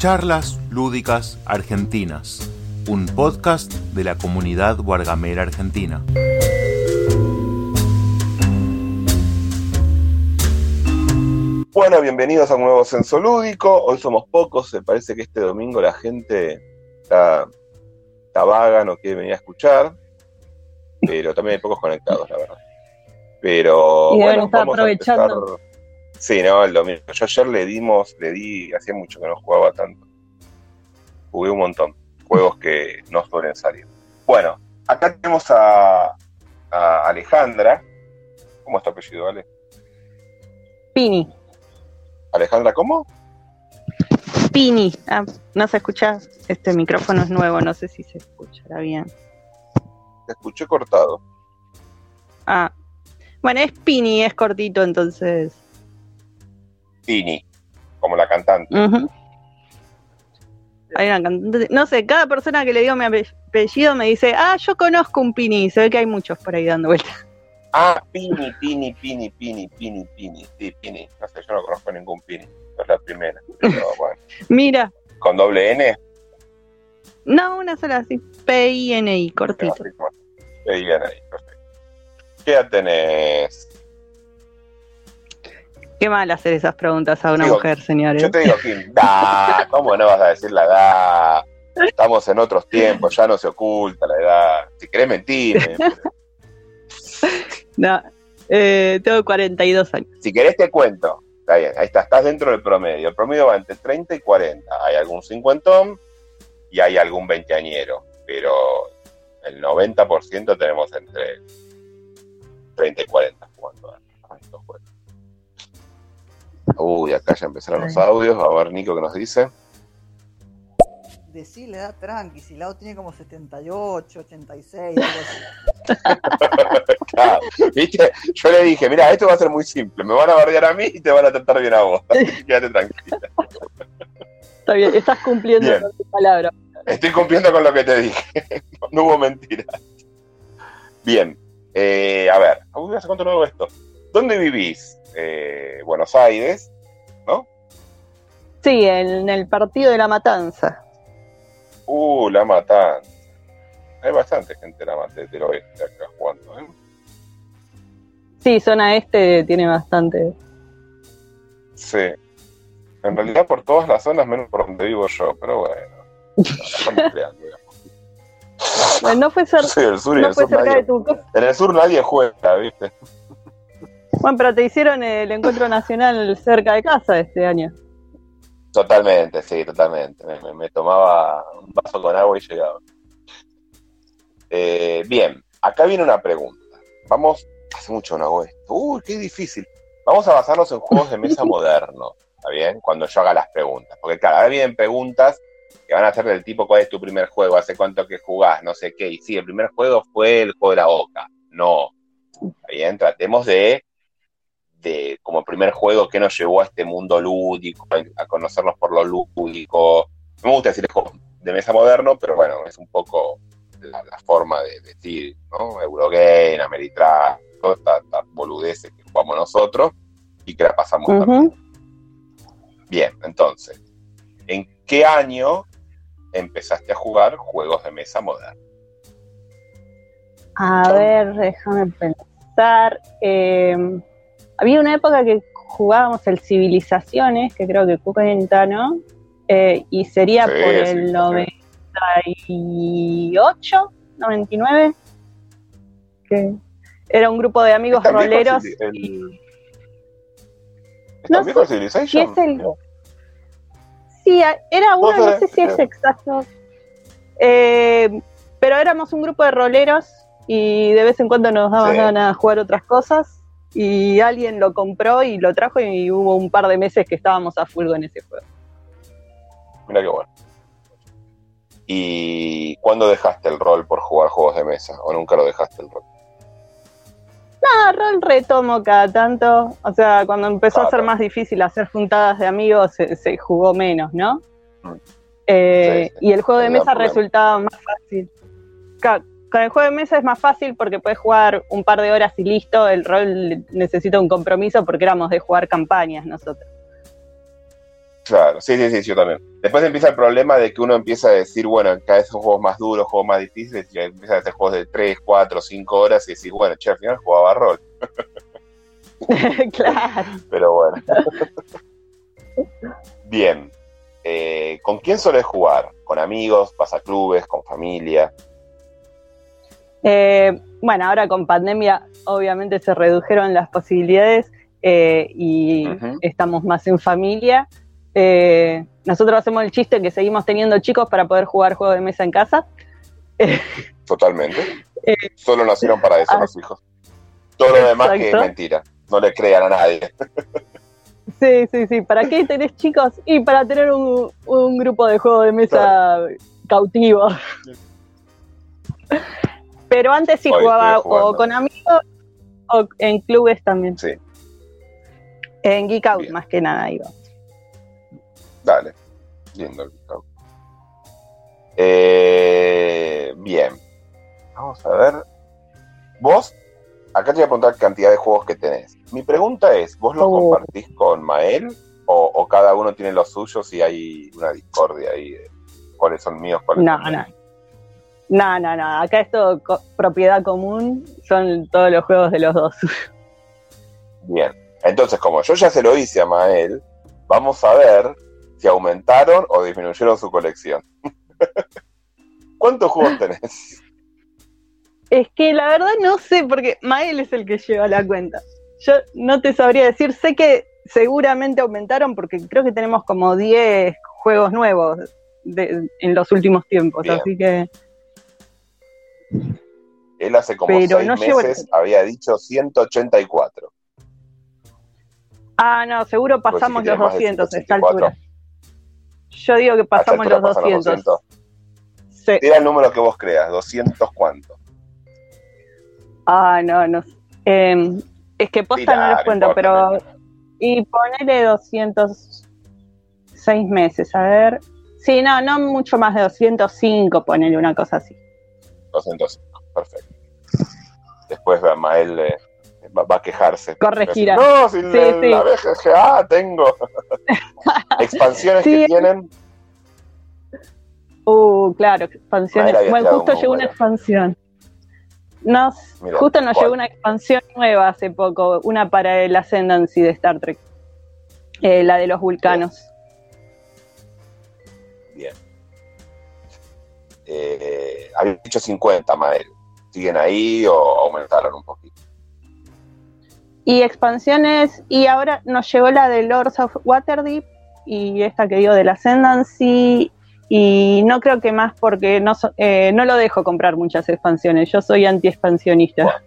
Charlas Lúdicas Argentinas, un podcast de la comunidad Guargamera Argentina. Bueno, bienvenidos a un nuevo censo lúdico. Hoy somos pocos, se parece que este domingo la gente está, está vaga, no quiere venir a escuchar, pero también hay pocos conectados, la verdad. Pero Y bueno, vamos a aprovechando. empezar- Sí, no, el domingo. Yo ayer le dimos, le di, hacía mucho que no jugaba tanto. Jugué un montón. Juegos que no suelen salir. Bueno, acá tenemos a, a Alejandra. ¿Cómo es tu apellido, Ale? Pini. Alejandra, ¿cómo? Pini. Ah, no se escucha. Este micrófono es nuevo, no sé si se escuchará bien. Te escuché cortado. Ah. Bueno, es Pini, es cortito, entonces. Tini, como la cantante. Ujú. Hay una cantante- No sé, cada persona que le digo mi ape- apellido me dice, ah, yo conozco un Pini. Se ve que hay muchos por ahí dando vueltas. Ah, Pini, Pini, Pini, Pini, Pini, Pini. Sí, Pini. No sé, yo no conozco ningún Pini. Es la primera. Pero bueno. Mira, Con doble N. no, una sola así. P-I-N-I, cortito. bien ahí, perfecto. ¿Qué edad tenés? Qué mal hacer esas preguntas a una Digo, mujer, señores. Yo te digo, Kim, da, ¿cómo no vas a decir la edad? Estamos en otros tiempos, ya no se oculta la edad. Si querés mentir, No, eh, tengo 42 años. si querés te cuento. Está bien, ahí está, estás dentro del promedio. El promedio va entre 30 y 40. Hay algún cincuentón y hay algún veinteañero, pero el 90% tenemos entre 30 y 40 jugando a estos juegos. Uy, acá ya empezaron los audios. A ver, Nico, ¿qué nos dice? Decí la edad tranqui, si Lau tiene como 78, 86, algo así. Claro, ¿viste? Yo le dije, mira, esto va a ser muy simple. Me van a bardear a mí y te van a tratar bien a vos. Quédate tranquila. Está bien, estás cumpliendo Bien. con tu palabra. Estoy cumpliendo con lo que te dije. No hubo mentiras. Bien. eh, a ver, uy, ¿hace cuánto hago esto? ¿Dónde vivís? Eh, Buenos Aires, ¿no? Sí, en el partido de la matanza. Uh, la matan. Hay bastante gente de del oeste acá jugando, ¿eh? Sí, zona este tiene bastante. Sí. En realidad por todas las zonas, menos por donde vivo yo, pero bueno. No fue, cer- Sí, el sur y no el fue sur cerca nadie. de tu. En el sur nadie juega, ¿viste? Bueno, pero te hicieron el encuentro nacional cerca de casa este año. Totalmente, sí, totalmente. Me, me- me tomaba un vaso con agua y llegaba. Eh, bien, acá viene una pregunta. Vamos, hace mucho no hago esto. Uy, qué difícil. Vamos a basarnos en juegos de mesa modernos, ¿está bien? Cuando yo haga las preguntas. Porque claro, ahora vienen preguntas que van a ser del tipo, ¿cuál es tu primer juego? ¿Hace cuánto que jugás? No sé qué. Y sí, el primer juego fue el juego de la boca. No. ¿Está bien? Tratemos de, de como primer juego que nos llevó a este mundo lúdico, a conocernos por lo lúdico. No me gusta decir juego de mesa moderno, pero bueno, es un poco la, la forma de decir, ¿no? Eurogame, Ameritrash, todas estas boludeces que jugamos nosotros y que la pasamos también. Bien, entonces, ¿en qué año empezaste a jugar juegos de mesa modernos? A ver, déjame pensar. Eh, había una época que jugábamos el Civilizaciones, que creo que cuenta, ¿no? Eh, y sería Sí, por el Civilizaciones. 98, 99. Que era un grupo de amigos ¿Es tan viejo el roleros. y- ¿Es No tan viejo el sé Civilization? si es el- Sí, era uno, No no sé, sé si es eh. exacto. Eh, pero éramos un grupo de roleros y de vez en cuando nos daban Sí. ganas de jugar otras cosas. Y alguien lo compró y lo trajo y hubo un par de meses que estábamos a full con ese juego. Mira qué bueno. ¿Y cuándo dejaste el rol por jugar juegos de mesa? ¿O nunca lo dejaste el rol? Ah, rol retomo cada tanto. O sea, cuando empezó a ser Claro. más difícil hacer juntadas de amigos, se, se jugó menos, ¿no? Mm. Eh, Sí, sí. Y el juego de mesa problema. resultaba más fácil. Con el juego de mesa es más fácil porque puedes jugar un par de horas y listo. El rol necesita un compromiso porque éramos de jugar campañas nosotros. Claro, sí, sí, sí, yo también. Después empieza el problema de que uno empieza a decir, bueno, cada vez son juegos más duros, juegos más difíciles, y empieza a hacer juegos de 3, 4, 5 horas y decís, bueno, che, al final jugaba rol. claro. Pero bueno. Bien. Eh, ¿Con quién solés jugar? ¿Con amigos, pasaclubes, con familia? Eh, bueno, ahora con pandemia obviamente se redujeron las posibilidades eh, y estamos más en familia. Eh, nosotros hacemos el chiste que seguimos teniendo chicos para poder jugar juegos de mesa en casa. Totalmente. Eh, Solo nacieron para eso ah. los hijos. Todo lo demás que es mentira. No le crean a nadie. Sí, sí, sí. ¿Para qué tenés chicos? Y para tener un, un grupo de juegos de mesa cautivo. Pero antes sí Hoy jugaba o con amigos o en clubes también. Sí, En Geek Out Bien. más que nada iba. dale. Lindo el Geek Out. Eh, bien. Vamos a ver. Vos, acá te voy a preguntar cantidad de juegos que tenés. Mi pregunta es, ¿vos los Oh. compartís con Mael? O, o cada uno tiene los suyos y hay una discordia ahí de cuáles son míos, cuáles No, son no. míos? No, no, no. Acá es todo co- propiedad común. Son todos los juegos de los dos. Bien. Entonces, como yo ya se lo hice a Mael, vamos a ver si aumentaron o disminuyeron su colección. ¿Cuántos juegos tenés? Es que la verdad no sé, porque Mael es el que lleva la cuenta. Yo no te sabría decir, sé que seguramente aumentaron porque creo que tenemos como 10 juegos nuevos de- en los últimos tiempos, Bien. así que Él hace como Pero seis no llevo el- meses había dicho 184. Ah, no, seguro Pues pasamos los tiene más de 200 a esta 184. altura. Yo digo que ¿A esta pasamos los pasan 200. Sí. Tira el número que vos creas, 200 cuánto. Ah, no, no. Eh, es que posta no les no cuento, pero. Y ponele 206 meses, a ver. Sí, no, no mucho más de 205, ponele una cosa así. 205, perfecto. Después Mael eh, va, va a quejarse. Corregirá. No, si la, Sí, sí. la BGGA tengo. Expansiones Sí. que tienen. Uh, claro, expansiones. Bueno, justo llegó una expansión. Nos, justo nos ¿cuál? llegó una expansión nueva hace poco, una para el Ascendancy de Star Trek. Eh, la de los vulcanos. Bien. Eh, había dicho 50, Mael. ¿Siguen ahí o aumentaron un poquito? Y expansiones, y ahora nos llegó la de Lords of Waterdeep y esta que digo del Ascendancy. Y no creo que más porque no, so- eh, no lo dejo comprar muchas expansiones. Yo soy anti-expansionista.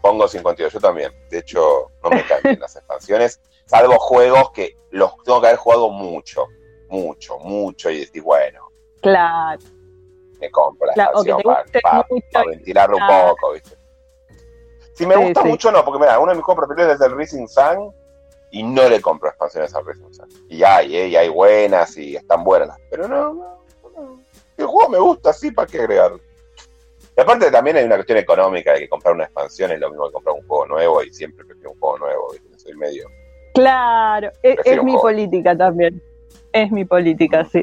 Pongo 52, yo también. De hecho, no me caen bien las expansiones, salvo juegos que los tengo que haber jugado mucho, mucho, mucho, y decir, bueno, Claro. Me compro la Claro, que te para, ventilarlo un poco, ¿viste? Si me Sí, gusta sí. mucho, no, porque mira, uno de mis juegos preferidos es el Rising Sun y no le compro expansiones al Rising Sun. Y hay, ¿eh? y hay buenas y están buenas, pero no, no, no. El juego me gusta, sí, ¿para qué agregarlo? Y aparte también hay una cuestión económica de que comprar una expansión es lo mismo que comprar un juego nuevo y siempre prefiero un juego nuevo, ¿viste? Soy medio... Claro, es, Prefiero es mi juego. política también. Es mi política, sí.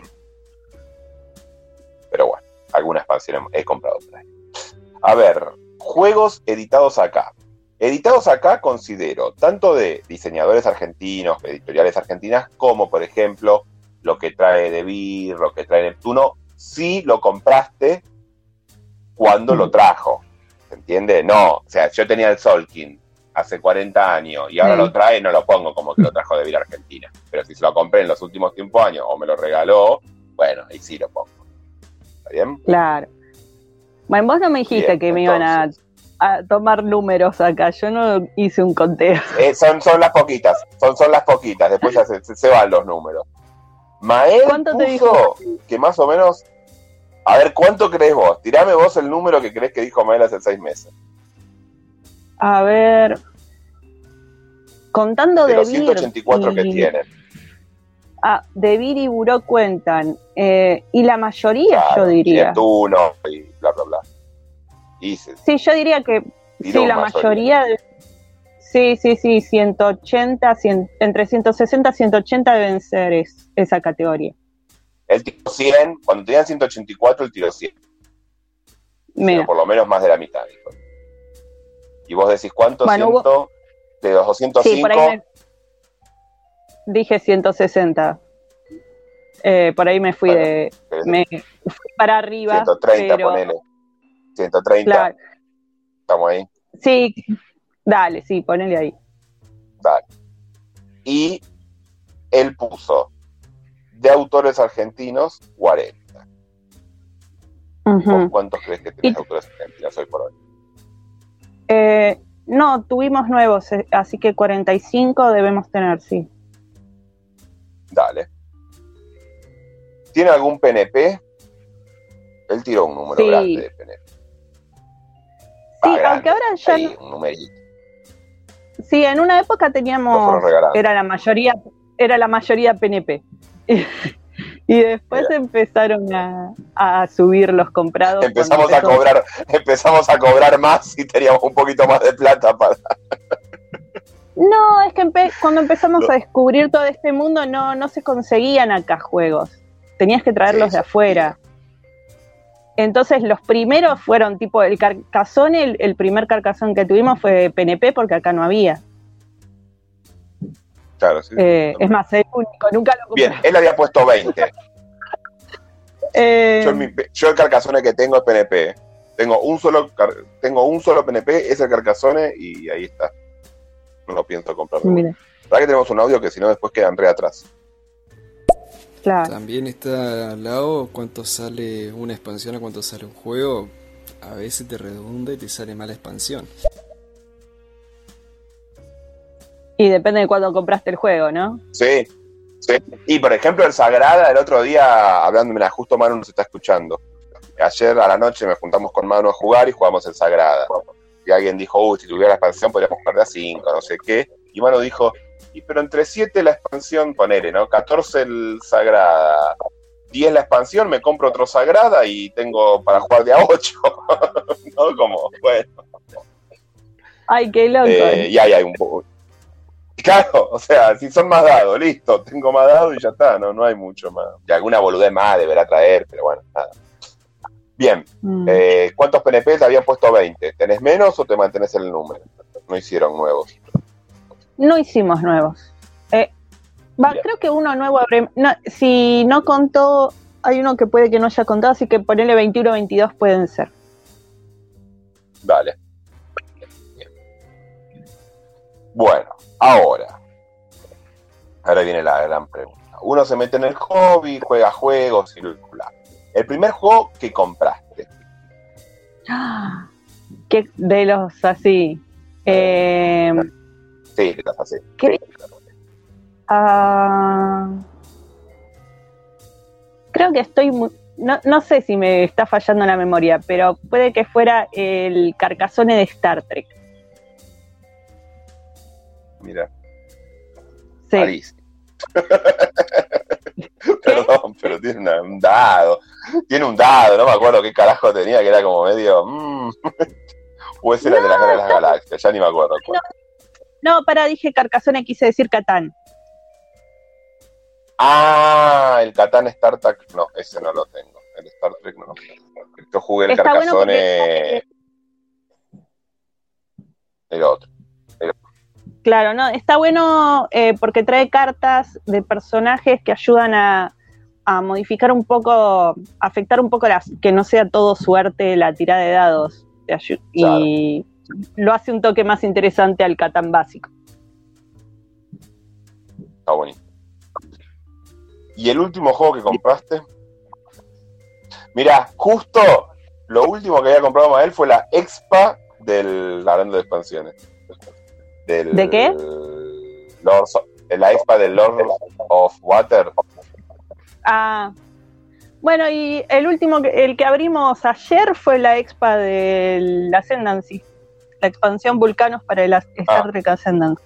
Pero bueno, alguna expansión he comprado por ahí. A ver, juegos editados acá. Editados acá considero tanto de diseñadores argentinos, editoriales argentinas, como por ejemplo lo que trae De Beer, lo que trae Neptuno, si lo compraste cuando lo trajo. ¿Se entiende? No, o sea, yo tenía el Solkin hace 40 años y ahora lo trae, no lo pongo como que lo trajo de Beer Argentina. Pero si se lo compré en los últimos 5 años o me lo regaló, bueno, ahí sí lo pongo. ¿Está bien? Claro. Bueno, vos no me dijiste Bien, que me iban a, tomar números acá. Yo no hice un conteo. Eh, son, son las poquitas, son, son las poquitas, después ya se, van los números. Mael ¿Cuánto te puso que más o menos, a ver, ¿cuánto crees vos? Tirame vos el número que crees que dijo Mael hace seis meses. A ver. Contando De de los 184 Vir que y- tienen. Ah, de Vir y Buró cuentan. eh, y la mayoría, Claro, yo diría. Neptuno y bla, bla, bla. Y se- Sí, yo diría que sí, la mayoría. mayoría. de- Sí, sí, sí, 180, 100 entre 160 y 180 deben ser es- esa categoría. El tiró 100, cuando tenían 184, el tiró 100. Mira, Pero por lo menos más de la mitad. dijo. Y vos decís, ¿cuánto? Bueno, Ciento- hubo- De los 205, sí. Dije 160. Eh, por ahí me fui Bueno, de... pero Me fui para arriba. 130, pero, ponele. 130, Claro, estamos ahí. sí, dale, sí, ponele ahí. Dale. Y él puso de autores argentinos 40. ¿Vos Ujú. cuántos crees que tenés Y- autores argentinos hoy por hoy? Eh, no, tuvimos nuevos, eh, así que 45 debemos tener, sí. Dale. ¿Tiene algún PNP? Él tiró un número Sí. grande de PNP. Sí, grande. aunque ahora ya Ahí, no- un numerito. sí, en una época teníamos era la mayoría era la mayoría PNP. y después empezaron a, a subir los comprados. Empezamos a cobrar, empezamos a cobrar más y teníamos un poquito más de plata para. No, es que empe- cuando empezamos a descubrir todo este mundo no, no se conseguían acá juegos. Tenías que traerlos Sí, de afuera. Entonces los primeros fueron tipo el carcazón, el, el primer carcazón que tuvimos fue PNP porque acá no había. Claro, sí. Eh, es más, el único, nunca lo compré. Bien, él había puesto 20. Eh, Yo, en mi- yo el Carcassonne que tengo es PNP. Tengo un solo tengo un solo PNP, es el y ahí está. No lo pienso comprar. mira, ¿Verdad que tenemos un audio que si no después quedan re atrás? claro. También está al lado cuánto sale una expansión a cuánto sale un juego. A veces te redunda y te sale mala expansión. Y depende de cuándo compraste el juego, ¿no? Sí, sí. Y por ejemplo, el Sagrada, el otro día, hablando, mira, justo Manu nos está escuchando. Ayer a la noche me juntamos con Manu a jugar y jugamos el Sagrada. Y alguien dijo, uy, si tuviera la expansión podríamos jugar de a 5, no sé qué. Y Manu dijo, y pero entre 7 la expansión, ponele, ¿no? 14 el Sagrada, 10 la expansión, me compro otro Sagrada y tengo para jugar de a 8. ¿No? Como, bueno. Ay, qué loco. Eh, y ahí hay un poco. Claro, o sea, si son más dados, listo, tengo más dados y ya está, no, no hay mucho más. Y alguna boludez más deberá traer, pero bueno, nada. Bien, Mm. eh, ¿cuántos PNP te habían puesto 20? ¿Tenés menos o te mantenés el número? No hicieron nuevos. No hicimos nuevos. Eh, va, creo que uno nuevo no, si no contó, hay uno que puede que no haya contado, así que ponerle 21 o 22 pueden ser. Bien. Bueno, ahora. Ahora viene la gran pregunta. Uno se mete en el hobby, juega juegos y bla. El primer juego que compraste. ¡Ah! Que de los así. Eh, Sí, estás así. ¿Qué? ah, creo que estoy muy, no, no sé si me está fallando la memoria, pero puede que fuera el Carcassonne de Star Trek. Mira. Sí. París. Perdón, pero tiene una- un dado. Tiene un dado, no me acuerdo qué carajo tenía, que era como medio. mm. o ese era de las de las Galaxias, ya ni me acuerdo. cuál. No, para, dije Carcassonne, quise decir Catán. Ah, el Catán Star Trek. No, ese no lo tengo. El Star Trek no lo tengo. Yo jugué el Está bueno Carcassonne. El otro. Claro, no, está bueno eh, porque trae cartas de personajes que ayudan a, a modificar un poco, afectar un poco las, que no sea todo suerte la tirada de dados. Y lo hace un toque más interesante al Catán básico. Está bonito. ¿Y el último juego que compraste? Mira, justo lo último que había comprado Mael fue la expa del hablando de expansiones. Del, ¿De qué? De la expa del Lord of Water. Ah, bueno, y el último, el que abrimos ayer fue la expa del Ascendancy, la expansión Vulcanos para el As- Star Ah. Trek Ascendancy.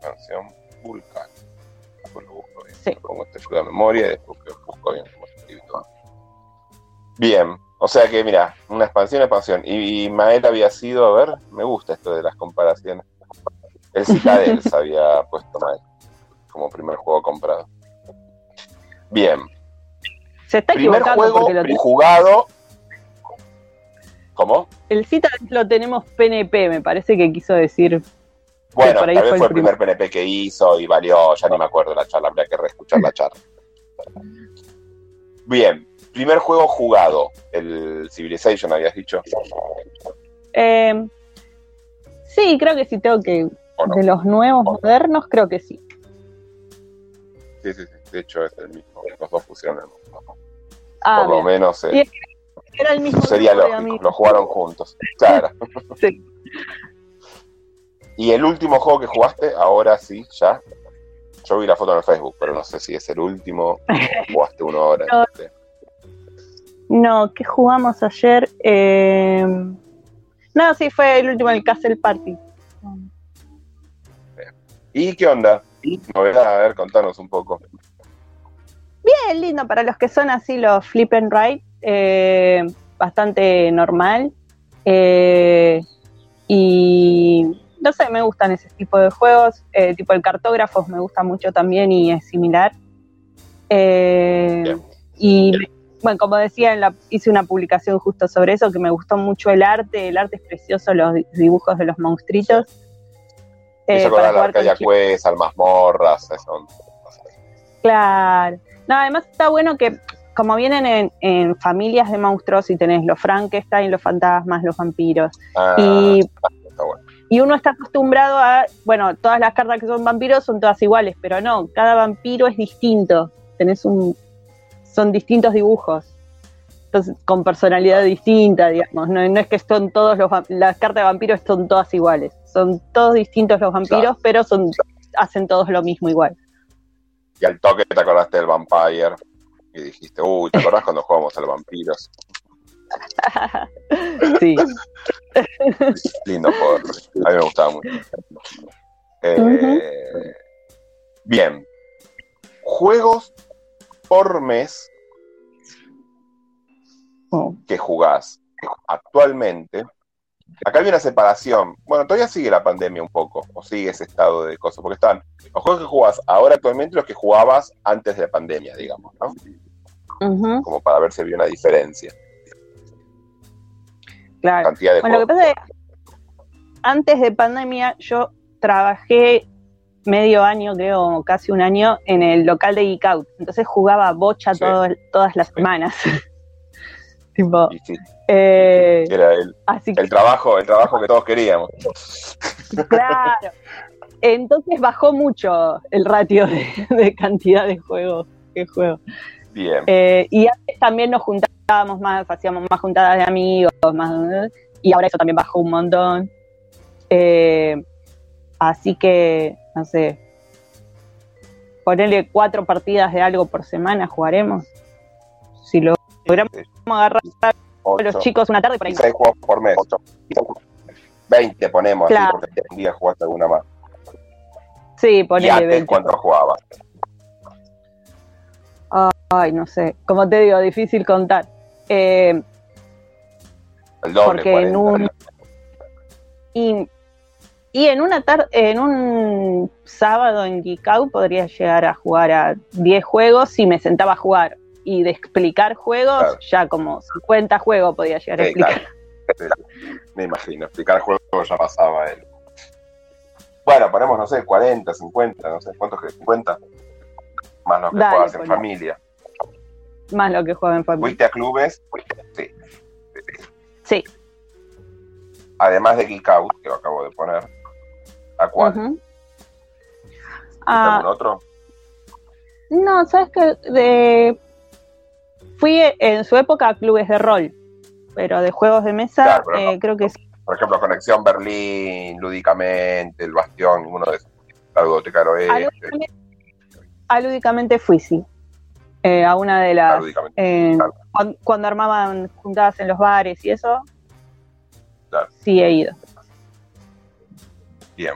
Canción Vulcan. Después lo busco bien. Sí. Pongo esta ayuda a memoria y después que busco bien. Bien. O sea que, mira, una expansión, expansión. Y, y Mael había sido, a ver, me gusta esto de las comparaciones. El Citadel se había puesto Mael como primer juego comprado. Bien, Se está primer equivocando juego porque lo te- jugado. ¿Cómo? el cita lo tenemos PNP, me parece que quiso decir. Bueno, tal vez fue el el primer PNP que hizo y valió, ya ni me acuerdo de la charla, habría que reescuchar la charla. Bien, primer juego jugado, el Civilization, habías dicho, Eh, sí, creo que sí tengo que. De los nuevos modernos, creo que sí. Sí, sí, sí, de hecho es el mismo, los dos pusieron el mismo. Ah, Por lo menos eh, Era el mismo sería lógico, lo jugaron juntos, claro. Sí. Y el último juego que jugaste, ahora sí, ya. Yo vi la foto en el Facebook, pero no sé si es el último. Jugaste uno ahora. No. Sí. No, ¿qué jugamos ayer? Eh, No, sí, fue el último, el Castle Party. ¿Y qué onda? Novedad, a ver, contanos un poco. Bien lindo para los que son así los flip and ride, eh, bastante normal. Eh, y no sé, me gustan ese tipo de juegos. eh, tipo el cartógrafo me gusta mucho también y es similar. Eh, Bien. y bueno, como decía, en la- hice una publicación justo sobre eso, que me gustó mucho el arte. El arte es precioso, los di- dibujos de los monstruitos. Me Eh, para con Arcadia Quest, al Mazmorras, eso. Claro. No, además está bueno que como vienen en, en familias de monstruos y tenés los Frankenstein, los fantasmas, los vampiros. Ah, y, está bueno. y uno está acostumbrado a, bueno, todas las cartas que son vampiros son todas iguales, pero no, cada vampiro es distinto. Tenés un, son distintos dibujos. Entonces, con personalidad distinta, digamos. No, no es que son todos los las cartas de vampiros son todas iguales. Son todos distintos los vampiros, Claro. pero son hacen todos lo mismo igual. Y al toque te acordaste del Vampire. Y dijiste, uy, ¿te acordás cuando jugamos al Vampiros? sí. Lindo juego. A mí me gustaba mucho. Eh. Bien. Juegos por mes Oh. que jugás actualmente. Acá hay una separación. Bueno, todavía sigue la pandemia un poco, o sigue ese estado de cosas, porque están los juegos que jugás ahora actualmente y los que jugabas antes de la pandemia, digamos, ¿no? Como para ver si había una diferencia. claro. Cantidad de Bueno, lo que pasa es que antes de pandemia yo trabajé medio año, creo, casi un año, en el local de Geek Out. Entonces jugaba bocha Sí. todo- todas las semanas. tipo, sí, eh, era el, así que, el trabajo, el trabajo que todos queríamos. claro. Entonces bajó mucho el ratio de, de cantidad de juegos que juego. Bien. Eh, y antes también nos juntábamos más, hacíamos más juntadas de amigos, más, y ahora eso también bajó un montón. Eh, así que, no sé, ponerle cuatro partidas de algo por semana jugaremos. Si lo logramos agarrar a los chicos una tarde por ahí. Y seis juegos por mes. 20 ponemos así, Claro. porque un día jugaste alguna más. Sí, ¿Y ponele antes 20. cuánto jugabas? Ay, no sé, como te digo, difícil contar. Eh, El doble, porque en 40. un y, y en una tarde en un sábado en Geek Out podría llegar a jugar a 10 juegos si me sentaba a jugar y de explicar juegos Claro. ya como 50 juegos podía llegar a Sí, explicar claro. Me imagino, explicar el juego ya pasaba él. Bueno, ponemos, no sé, 40, 50, no sé, ¿cuántos que 50? Más lo que Dale, juegas en familia. más lo que juega en familia ¿Fuiste a clubes? Sí. sí Además de Geek Out, que lo acabo de poner. ¿A cuál? ¿Fuiste Ah, algún otro? no sabes que de fui en su época a clubes de rol pero de juegos de mesa Claro, eh, no. creo que sí Por ejemplo, Conexión Berlín, Lúdicamente, El Bastión, ninguno de esos. La Biblioteca del Oeste, Alúdicamente, alúdicamente fui, sí. Eh, a una de ah, las. Lúdicamente. eh, Claro. cuando, armaban juntadas en los bares y eso, Claro. sí he ido. Bien.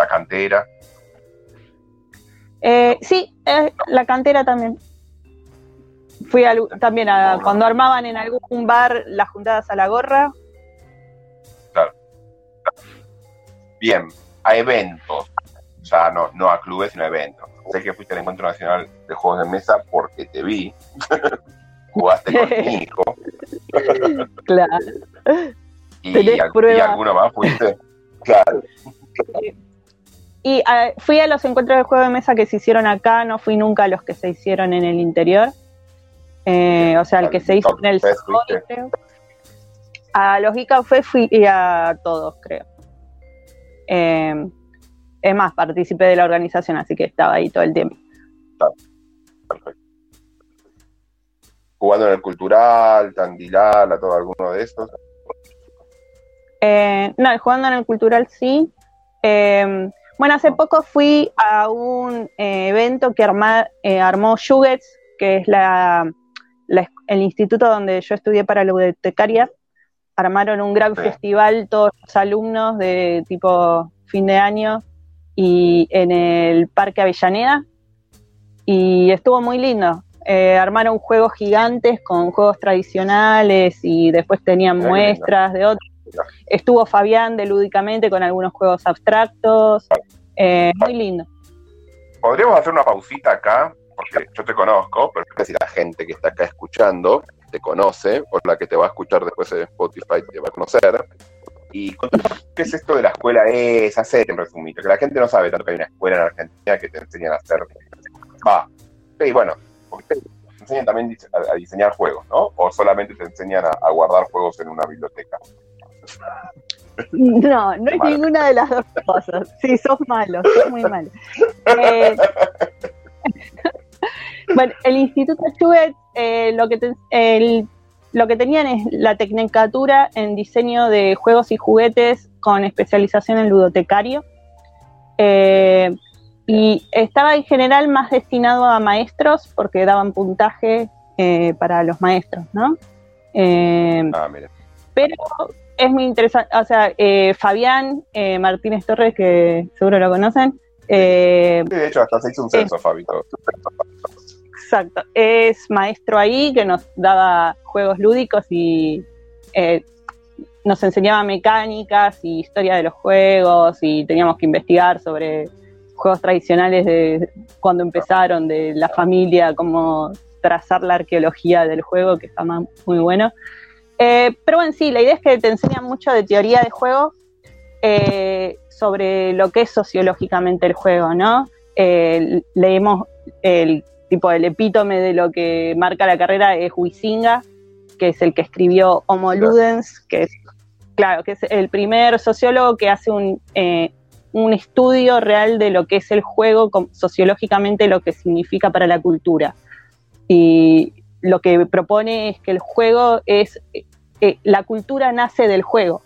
La cantera. Eh, sí, eh, la cantera también. Fui al- también a cuando armaban en algún bar las juntadas a la gorra. Bien, a eventos. Ya no, no a clubes, sino a eventos. Sé que fuiste al Encuentro Nacional de Juegos de Mesa porque te vi. Jugaste con mi hijo. Claro. Y, y alguno más fuiste. Claro. Y ah, fui a los encuentros de juego de mesa que se hicieron acá, no fui nunca a los que se hicieron en el interior. Eh, o sea, el que se hizo en el Sol, creo. A los Geek Café fui a todos, creo. Eh, es más, participé de la organización, así que estaba ahí todo el tiempo. Perfecto. Jugando en el cultural, Tandilal, a todo alguno de estos. Eh, no, jugando en el cultural sí. Eh, bueno, hace poco fui a un eh, evento que arma- eh, armó Jugets, que es la, el instituto donde yo estudié para la bibliotecaria. Armaron un gran festival, todos los alumnos de tipo fin de año, y en el Parque Avellaneda. Y estuvo muy lindo. Eh, armaron juegos gigantes con juegos tradicionales y después tenían lindo. muestras de otros estuvo Fabián de Lúdicamente con algunos juegos abstractos. Eh, muy lindo. Podríamos hacer una pausita acá, porque yo te conozco, pero si la gente que está acá escuchando te conoce, o la que te va a escuchar después en Spotify te va a conocer. Y qué es esto de la escuela es, hacer en resumido, que la gente no sabe tanto que hay una escuela en Argentina que te enseñan a hacer. Va, y bueno, porque te enseñan también a, a diseñar juegos, ¿no? O solamente te enseñan a, a guardar juegos en una biblioteca. No, no es Malo. ninguna de las dos cosas. Sí, sos malo, sos muy malo. Eh, bueno, el Instituto Chubet eh, lo, que te- el- lo que tenían es la tecnicatura en diseño de juegos y juguetes con especialización en ludotecario. Eh, y estaba en general más destinado a maestros porque daban puntaje eh, para los maestros, ¿no? Ah, mira. pero es muy interesante, o sea, eh, Fabián eh, Martínez Torres, que seguro lo conocen, eh, Sí, de hecho, hasta se hizo un censo, Fabito. exacto, es maestro ahí que nos daba juegos lúdicos y eh, nos enseñaba mecánicas y historia de los juegos y teníamos que investigar sobre juegos tradicionales de cuando empezaron, de la familia, cómo trazar la arqueología del juego, que está muy bueno. Eh, pero bueno, sí, la idea es que te enseñan mucho de teoría de juego eh, sobre lo que es sociológicamente el juego, ¿no? Eh, leemos el tipo el epítome de lo que marca la carrera es Huizinga, que es el que escribió Homo Ludens, que es, claro, que es el primer sociólogo que hace un, eh, un estudio real de lo que es el juego, sociológicamente lo que significa para la cultura. Y lo que propone es que el juego es, eh, la cultura nace del juego,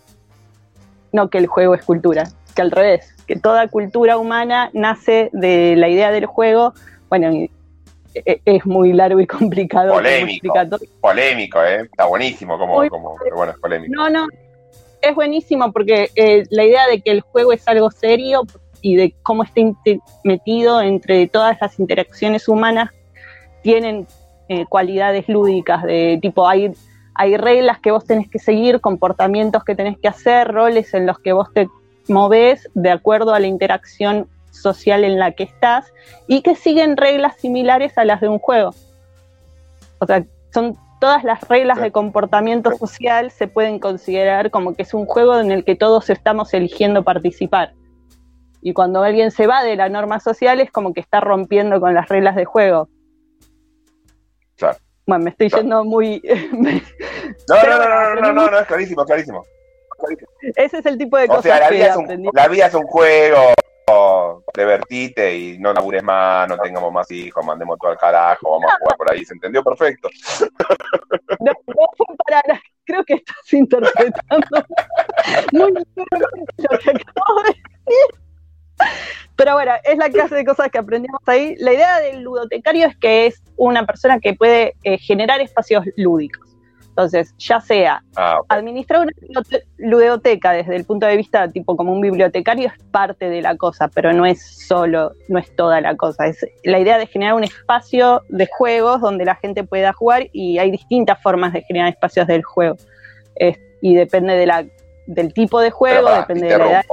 no que el juego es cultura, que al revés, que toda cultura humana nace de la idea del juego. Bueno, y, eh, es muy largo y complicado. Polémico. Polémico, ¿eh? Está buenísimo como, Muy- como pero bueno, es polémico. No, no, es buenísimo porque eh, la idea de que el juego es algo serio y de cómo está metido entre todas las interacciones humanas tienen eh, cualidades lúdicas de tipo hay hay reglas que vos tenés que seguir, comportamientos que tenés que hacer, roles en los que vos te movés de acuerdo a la interacción social en la que estás y que siguen reglas similares a las de un juego. O sea, son todas las reglas de comportamiento social se pueden considerar como que es un juego en el que todos estamos eligiendo participar. Y cuando alguien se va de la norma social es como que está rompiendo con las reglas de juego. Bueno, me estoy yendo muy... No, no, no, no, no, no, no, es clarísimo, clarísimo. clarísimo. Ese es el tipo de O cosas sea, la que vida, es un, la vida es un juego, divertite y no labures más, no tengamos más hijos, mandemos todo al carajo, vamos a jugar por ahí, ¿se entendió? Perfecto. No, no fue para. Creo que estás interpretando muy bien lo que acabo de decir. Pero bueno, es la clase de cosas que aprendimos ahí. La idea del ludotecario es que es una persona que puede eh, generar espacios lúdicos. Entonces, ya sea Ah, administrar una ludote- ludoteca desde el punto de vista tipo como un bibliotecario es parte de la cosa, pero no es solo, no es toda la cosa. Es la idea de generar un espacio de juegos donde la gente pueda jugar y hay distintas formas de generar espacios del juego. Es- y depende de la, del tipo de juego, depende de la edad.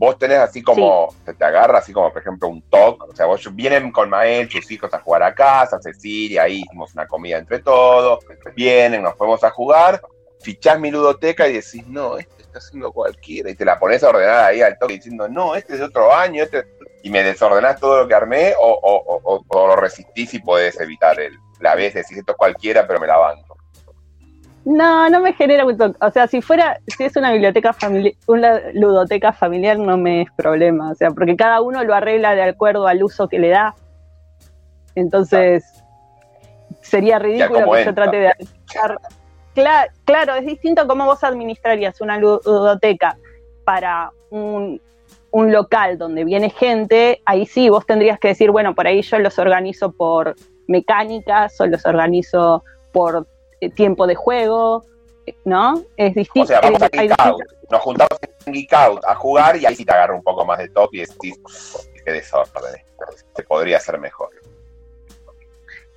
Vos tenés así como, se te agarra así como, por ejemplo, un TOC. O sea, vos vienen con Mael, sus hijos a jugar a casa, Cecilia, ahí hicimos una comida entre todos. Vienen, nos fuimos a jugar. Fichás mi ludoteca y decís, no, este está haciendo cualquiera. Y te la pones a ordenar ahí al toque diciendo, no, este es de otro año. Este... Y me desordenás todo lo que armé o, o- o- o- o lo resistís y podés evitar el, la vez. Decís, esto es cualquiera, pero me la banco. No, no me genera mucho. O sea, si fuera, si es una biblioteca familiar, una ludoteca familiar, no me es problema. O sea, porque cada uno lo arregla de acuerdo al uso que le da. Entonces, sería ridículo que yo trate de administrar. Cla- claro, es distinto cómo vos administrarías una ludoteca para un, un local donde viene gente. Ahí sí, vos tendrías que decir, bueno, por ahí yo los organizo por mecánicas o los organizo por tiempo de juego, eh, ¿no? Es O distinto. sea, vamos a Geek Out. Nos juntamos en Geek Out a jugar y ahí sí te agarra un poco más de top y decís, qué desorden. Se podría hacer mejor.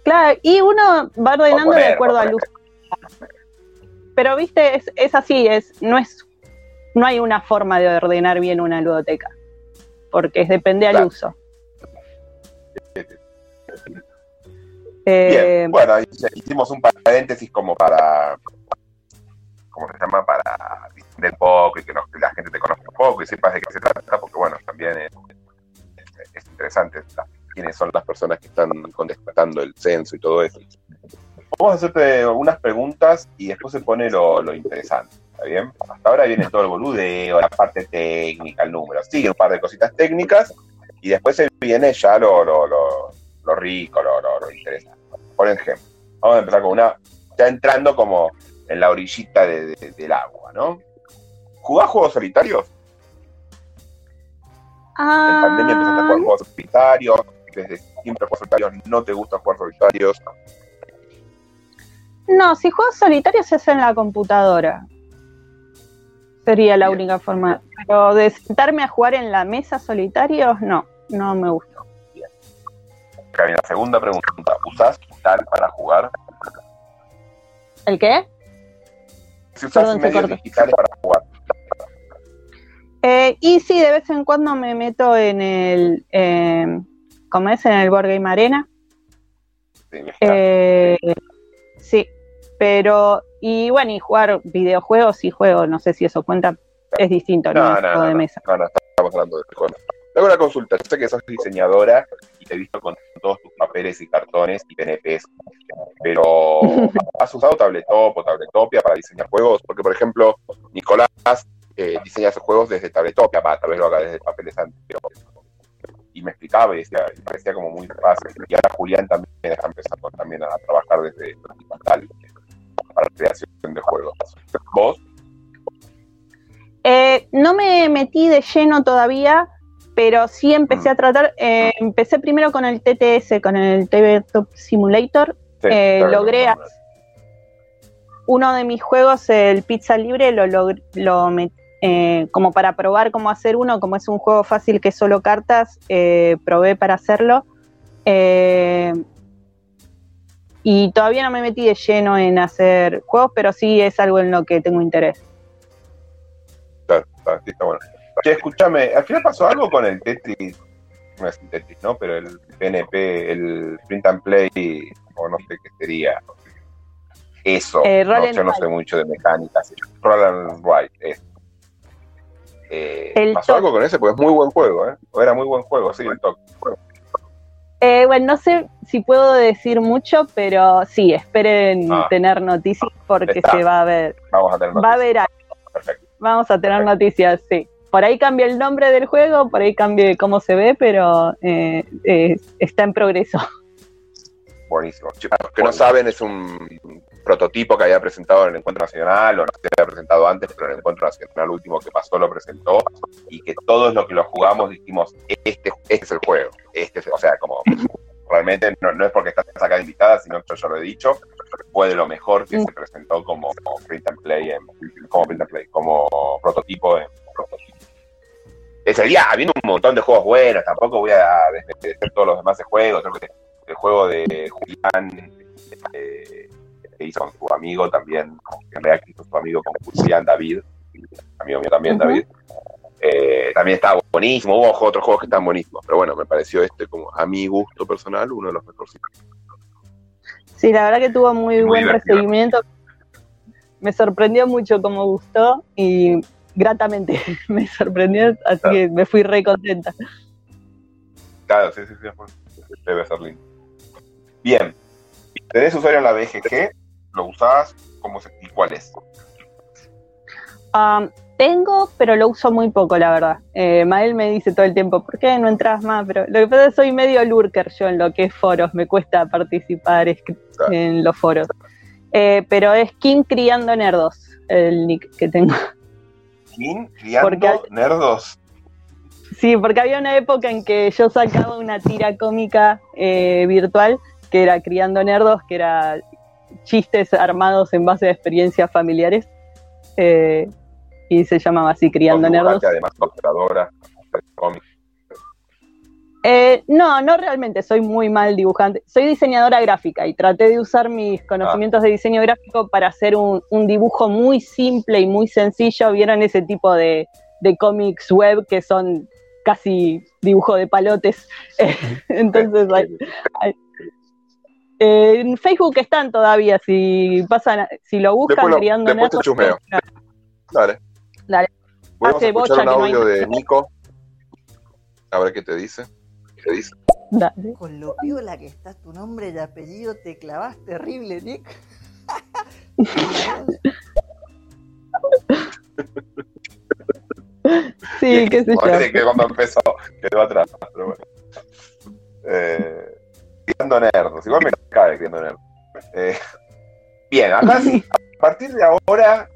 Claro, y uno va ordenando poner, de acuerdo al uso. Pero viste, es, es así, es, no es, no hay una forma de ordenar bien una ludoteca. Porque depende al Claro. Bien, Eh, bueno, hicimos un paréntesis como para, ¿cómo se llama? Para distender un poco y que, nos- que la gente te conozca un poco y sepas de qué se trata, porque bueno, también es, es interesante quiénes son las personas que están contestando el censo y todo eso. Vamos a hacerte unas preguntas y después se pone lo, lo interesante, ¿está bien? Hasta ahora viene todo el boludeo, la parte técnica, el número, sigue un par de cositas técnicas y después se viene ya lo, lo, lo, lo rico, lo, lo, lo interesante. Por ejemplo, vamos a empezar con una, ya entrando como en la orillita de- de- del agua, ¿no? ¿Jugás juegos solitarios? En pandemia empezaste a ah, jugar juegos solitarios, desde siempre juegos solitarios, no te gusta jugar solitarios. no, si juegos solitarios hace en la computadora. Sería la Bien. única forma. Pero de sentarme a jugar en la mesa solitarios, no, no me gusta. Acá viene la segunda pregunta. ¿Usás digital para jugar? ¿El qué? Si usás Perdón, medios digitales para jugar. Eh, y sí, de vez en cuando me meto en el, eh, ¿cómo es? En el Board Game Arena. Sí, Eh, sí, pero, y bueno, y jugar videojuegos, sí juego, no sé si eso cuenta, es distinto, no, no, no, de mesa. no, no, estamos hablando de juegos. Le hago una consulta. Yo sé que sos diseñadora y te he visto con todos tus papeles y cartones y PNPs, pero ¿has usado Tabletop o Tabletopia para diseñar juegos? Porque, por ejemplo, Nicolás eh, diseña sus juegos desde Tabletopia, va, tal vez lo haga desde papeles antes, y me explicaba y decía, parecía como muy fácil. Y ahora Julián también está empezando también a trabajar desde digital para la creación de juegos. ¿Vos? Eh, no me metí de lleno todavía, pero sí empecé Mm. a tratar, eh, empecé primero con el TTS, con el Tabletop Simulator, Sí, Eh, logré no, no, no. uno de mis juegos, el Pizza Libre, lo, lo met- eh, como para probar cómo hacer uno, como es un juego fácil que es solo cartas, eh, probé para hacerlo. Eh, y todavía no me metí de lleno en hacer juegos, pero sí es algo en lo que tengo interés. Claro, está, sí, está bueno. Che, escúchame, ¿al final pasó algo con el Tetris? No es un Tetris, ¿no? Pero el PNP, el Print and Play, o no sé qué sería. Eso. Eh, no, yo no sé mucho de mecánicas. Roll and Ride, eso. Eh, El ¿Pasó algo con ese? Porque es muy buen juego, ¿eh? O era muy buen juego, sí, el TOC. Eh, bueno, no sé si puedo decir mucho, pero sí, esperen Ah. tener noticias porque Está. se va a ver. Vamos a tener Va a noticias. haber algo. Perfecto. Vamos a tener noticias, sí. Por ahí cambia el nombre del juego, por ahí cambia cómo se ve, pero eh, eh, está en progreso. Buenísimo. Para los que no saben, es un prototipo que había presentado en el Encuentro Nacional, o no se había presentado antes, pero en el Encuentro Nacional último que pasó lo presentó, y que todos los que lo jugamos dijimos, este, este es el juego. Este es- o sea, como realmente no, no es porque estás acá invitada, sino que yo ya lo he dicho, fue de lo mejor que Mm. se presentó como print and play, en- como print and play, como prototipo en prototipo. Ese día habiendo un montón de juegos buenos, tampoco voy a desmerecer todos los demás juegos, creo que el juego de Julián eh, que hizo con su amigo también, en realidad hizo su amigo con Julián David, amigo mío también. David, eh, también estaba buenísimo, hubo otros juegos que están buenísimos, pero bueno, me pareció este como a mi gusto personal uno de los mejores. Sí, la verdad que tuvo muy, Muy buen divertido. recibimiento. Me sorprendió mucho cómo gustó y gratamente me sorprendió, así Claro. que me fui re contenta. Claro, sí, sí, sí, debe ser lindo. Bien, tenés usuario en la BGG, lo usás, ¿cómo se, y cuál es? Am, tengo, pero lo uso muy poco, la verdad. Eh, Mael me dice todo el tiempo, ¿por qué no entras más? Pero lo que pasa es que soy medio lurker yo en lo que es foros, me cuesta participar en los foros. Eh, pero es Kim Criando Nerdos, el nick que tengo. ¿Quién? ¿Criando nerdos? Sí, porque había una época en que yo sacaba una tira cómica eh, virtual que era Criando Nerdos, que era chistes armados en base a experiencias familiares. eh, y se llamaba así Criando Nerdos. además, ilustradora, cómic. Eh, no, no realmente, soy muy mal dibujante. Soy diseñadora gráfica y traté de usar mis conocimientos de diseño gráfico para hacer un, un dibujo muy simple y muy sencillo. ¿Vieron ese tipo de, de cómics web que son casi dibujo de palotes? Entonces, hay- hay- eh, en Facebook están todavía, si pasan, si lo buscan Después lo- criando después te nerdos, chusmeo. Dale. Dale. Podemos Hace escuchar un no hay de. Nico. A ver qué te dice. Con lo piola que está tu nombre y apellido, te clavas terrible, Nick. Sí, qué sé yo. Que cuando empezó quedó atrás, pero bueno. Eh, criando nerdos, igual me cae criando nerdos. Eh, bien, acá sí, a partir de ahora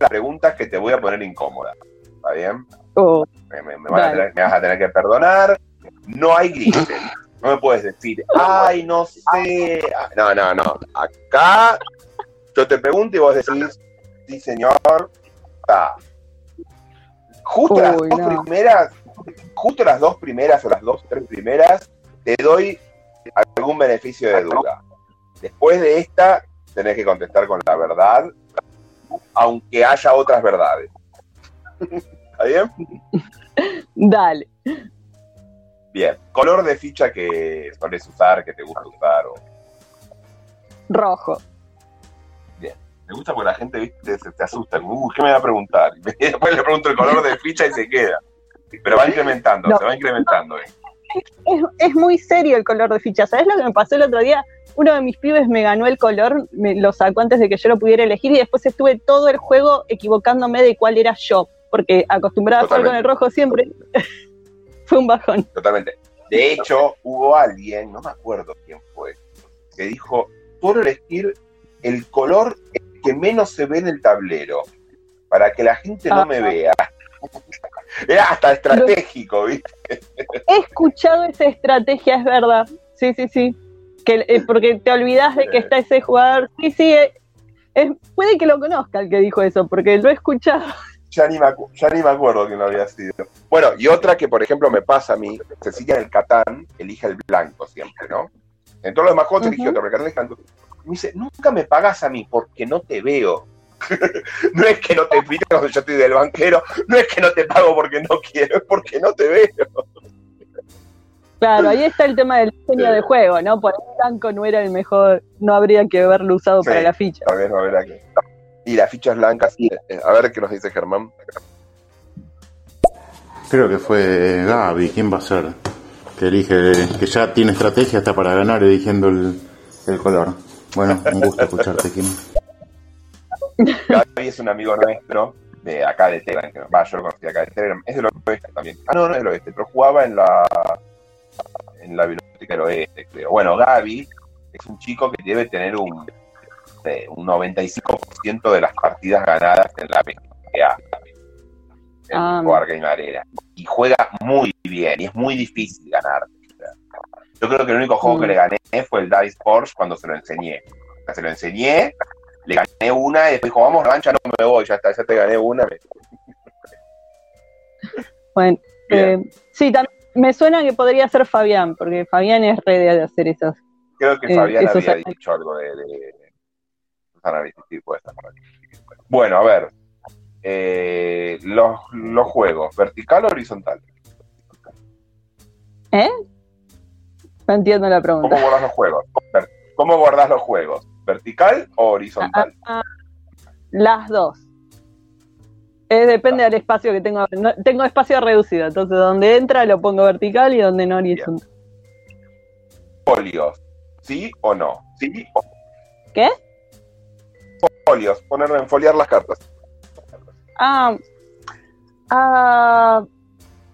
las preguntas que te voy a poner incómoda. ¿Está bien? Oh, Me, me- me van a tener- me vas a tener que perdonar. No hay grises. No me puedes decir, ay, no sé. Ah, No, no, no. Acá yo te pregunto y vos decís, sí, señor. Está. Justo las dos no. primeras, justo las dos primeras o las dos, tres primeras, te doy algún beneficio de duda. Después de esta, tenés que contestar con la verdad, aunque haya otras verdades. ¿Está bien? dale. Bien. Color de ficha que solés usar, que te gusta usar. O... Rojo. Me gusta porque la gente ¿viste? Se, se asusta. Uy, ¿qué me va a preguntar? Y después le pregunto el color de ficha y se queda. Pero va incrementando, No. se va incrementando. eh. es, es muy serio el color de ficha. ¿Sabes lo que me pasó el otro día? Uno de mis pibes me ganó el color, me lo sacó antes de que yo lo pudiera elegir y después estuve todo el juego equivocándome de cuál era yo, porque acostumbrada a jugar con el rojo siempre. Fue un bajón. Totalmente. De hecho, hubo alguien, no me acuerdo quién fue, que dijo, puedo elegir el color que menos se ve en el tablero, para que la gente no Ah. me vea. Era hasta estratégico, ¿viste? He escuchado esa estrategia, es verdad. Sí, sí, sí. Que, eh, porque te olvidas de que está ese jugador. Sí, sí. eh, puede que lo conozca el que dijo eso, porque lo he escuchado. Ya ni, me ya ni me acuerdo quién lo había sido. Bueno, y otra que, por ejemplo, me pasa a mí, Cecilia en el Catán elige el blanco siempre, ¿no? En todos los demás juegos elige Ujú. otro, pero el Catán elige blanco. Me dice, nunca me pagas a mí porque no te veo. no es que no te viste cuando yo estoy del banquero, no es que no te pago porque no quiero, es porque no te veo. Claro, ahí está el tema del diseño Sí. de juego, ¿no? Por el blanco no era el mejor, no habría que haberlo usado Sí. para la ficha. A ver, a ver aquí. Y las fichas blancas, eh, a ver qué nos dice Germán. Creo que fue Gaby, ¿quién va a ser? Que elige, que ya tiene estrategia hasta para ganar eligiendo el, el color. Bueno, un gusto escucharte, Kim. Gaby es un amigo nuestro de acá de Telegram, que va, yo lo conocí acá de Telegram, es del oeste también. Ah, no, no es del oeste, pero jugaba en la en la biblioteca del oeste, creo. Bueno, Gaby es un chico que debe tener un, sé, un 95% de las partidas ganadas en la PGA, en Ah. Game Arena. Y juega muy bien, y es muy difícil ganar. Yo creo que el único juego Mm. que le gané fue el Dice Forge cuando se lo enseñé. se lo enseñé, le gané una y después dijo, vamos, revancha, no me voy, ya está, ya te gané una. me- Bueno, eh, sí, me suena que podría ser Fabián, porque Fabián es re de hacer esas. Creo que Eh, Fabián eso había dicho algo de, de Vista, sí, puede. Bueno, a ver. eh, los, los juegos, vertical o horizontal. ¿Eh? No entiendo la ¿Cómo pregunta. guardas los juegos? ¿Cómo guardas los juegos? ¿Vertical o horizontal? Ah, Las dos. Eh, depende del espacio que tengo. No- tengo espacio reducido, entonces donde entra lo pongo vertical y donde no horizontal. Folios, ¿sí o no? ¿Sí o ¿Qué? Folios, ponerlo en foliar las cartas. Ah, ah,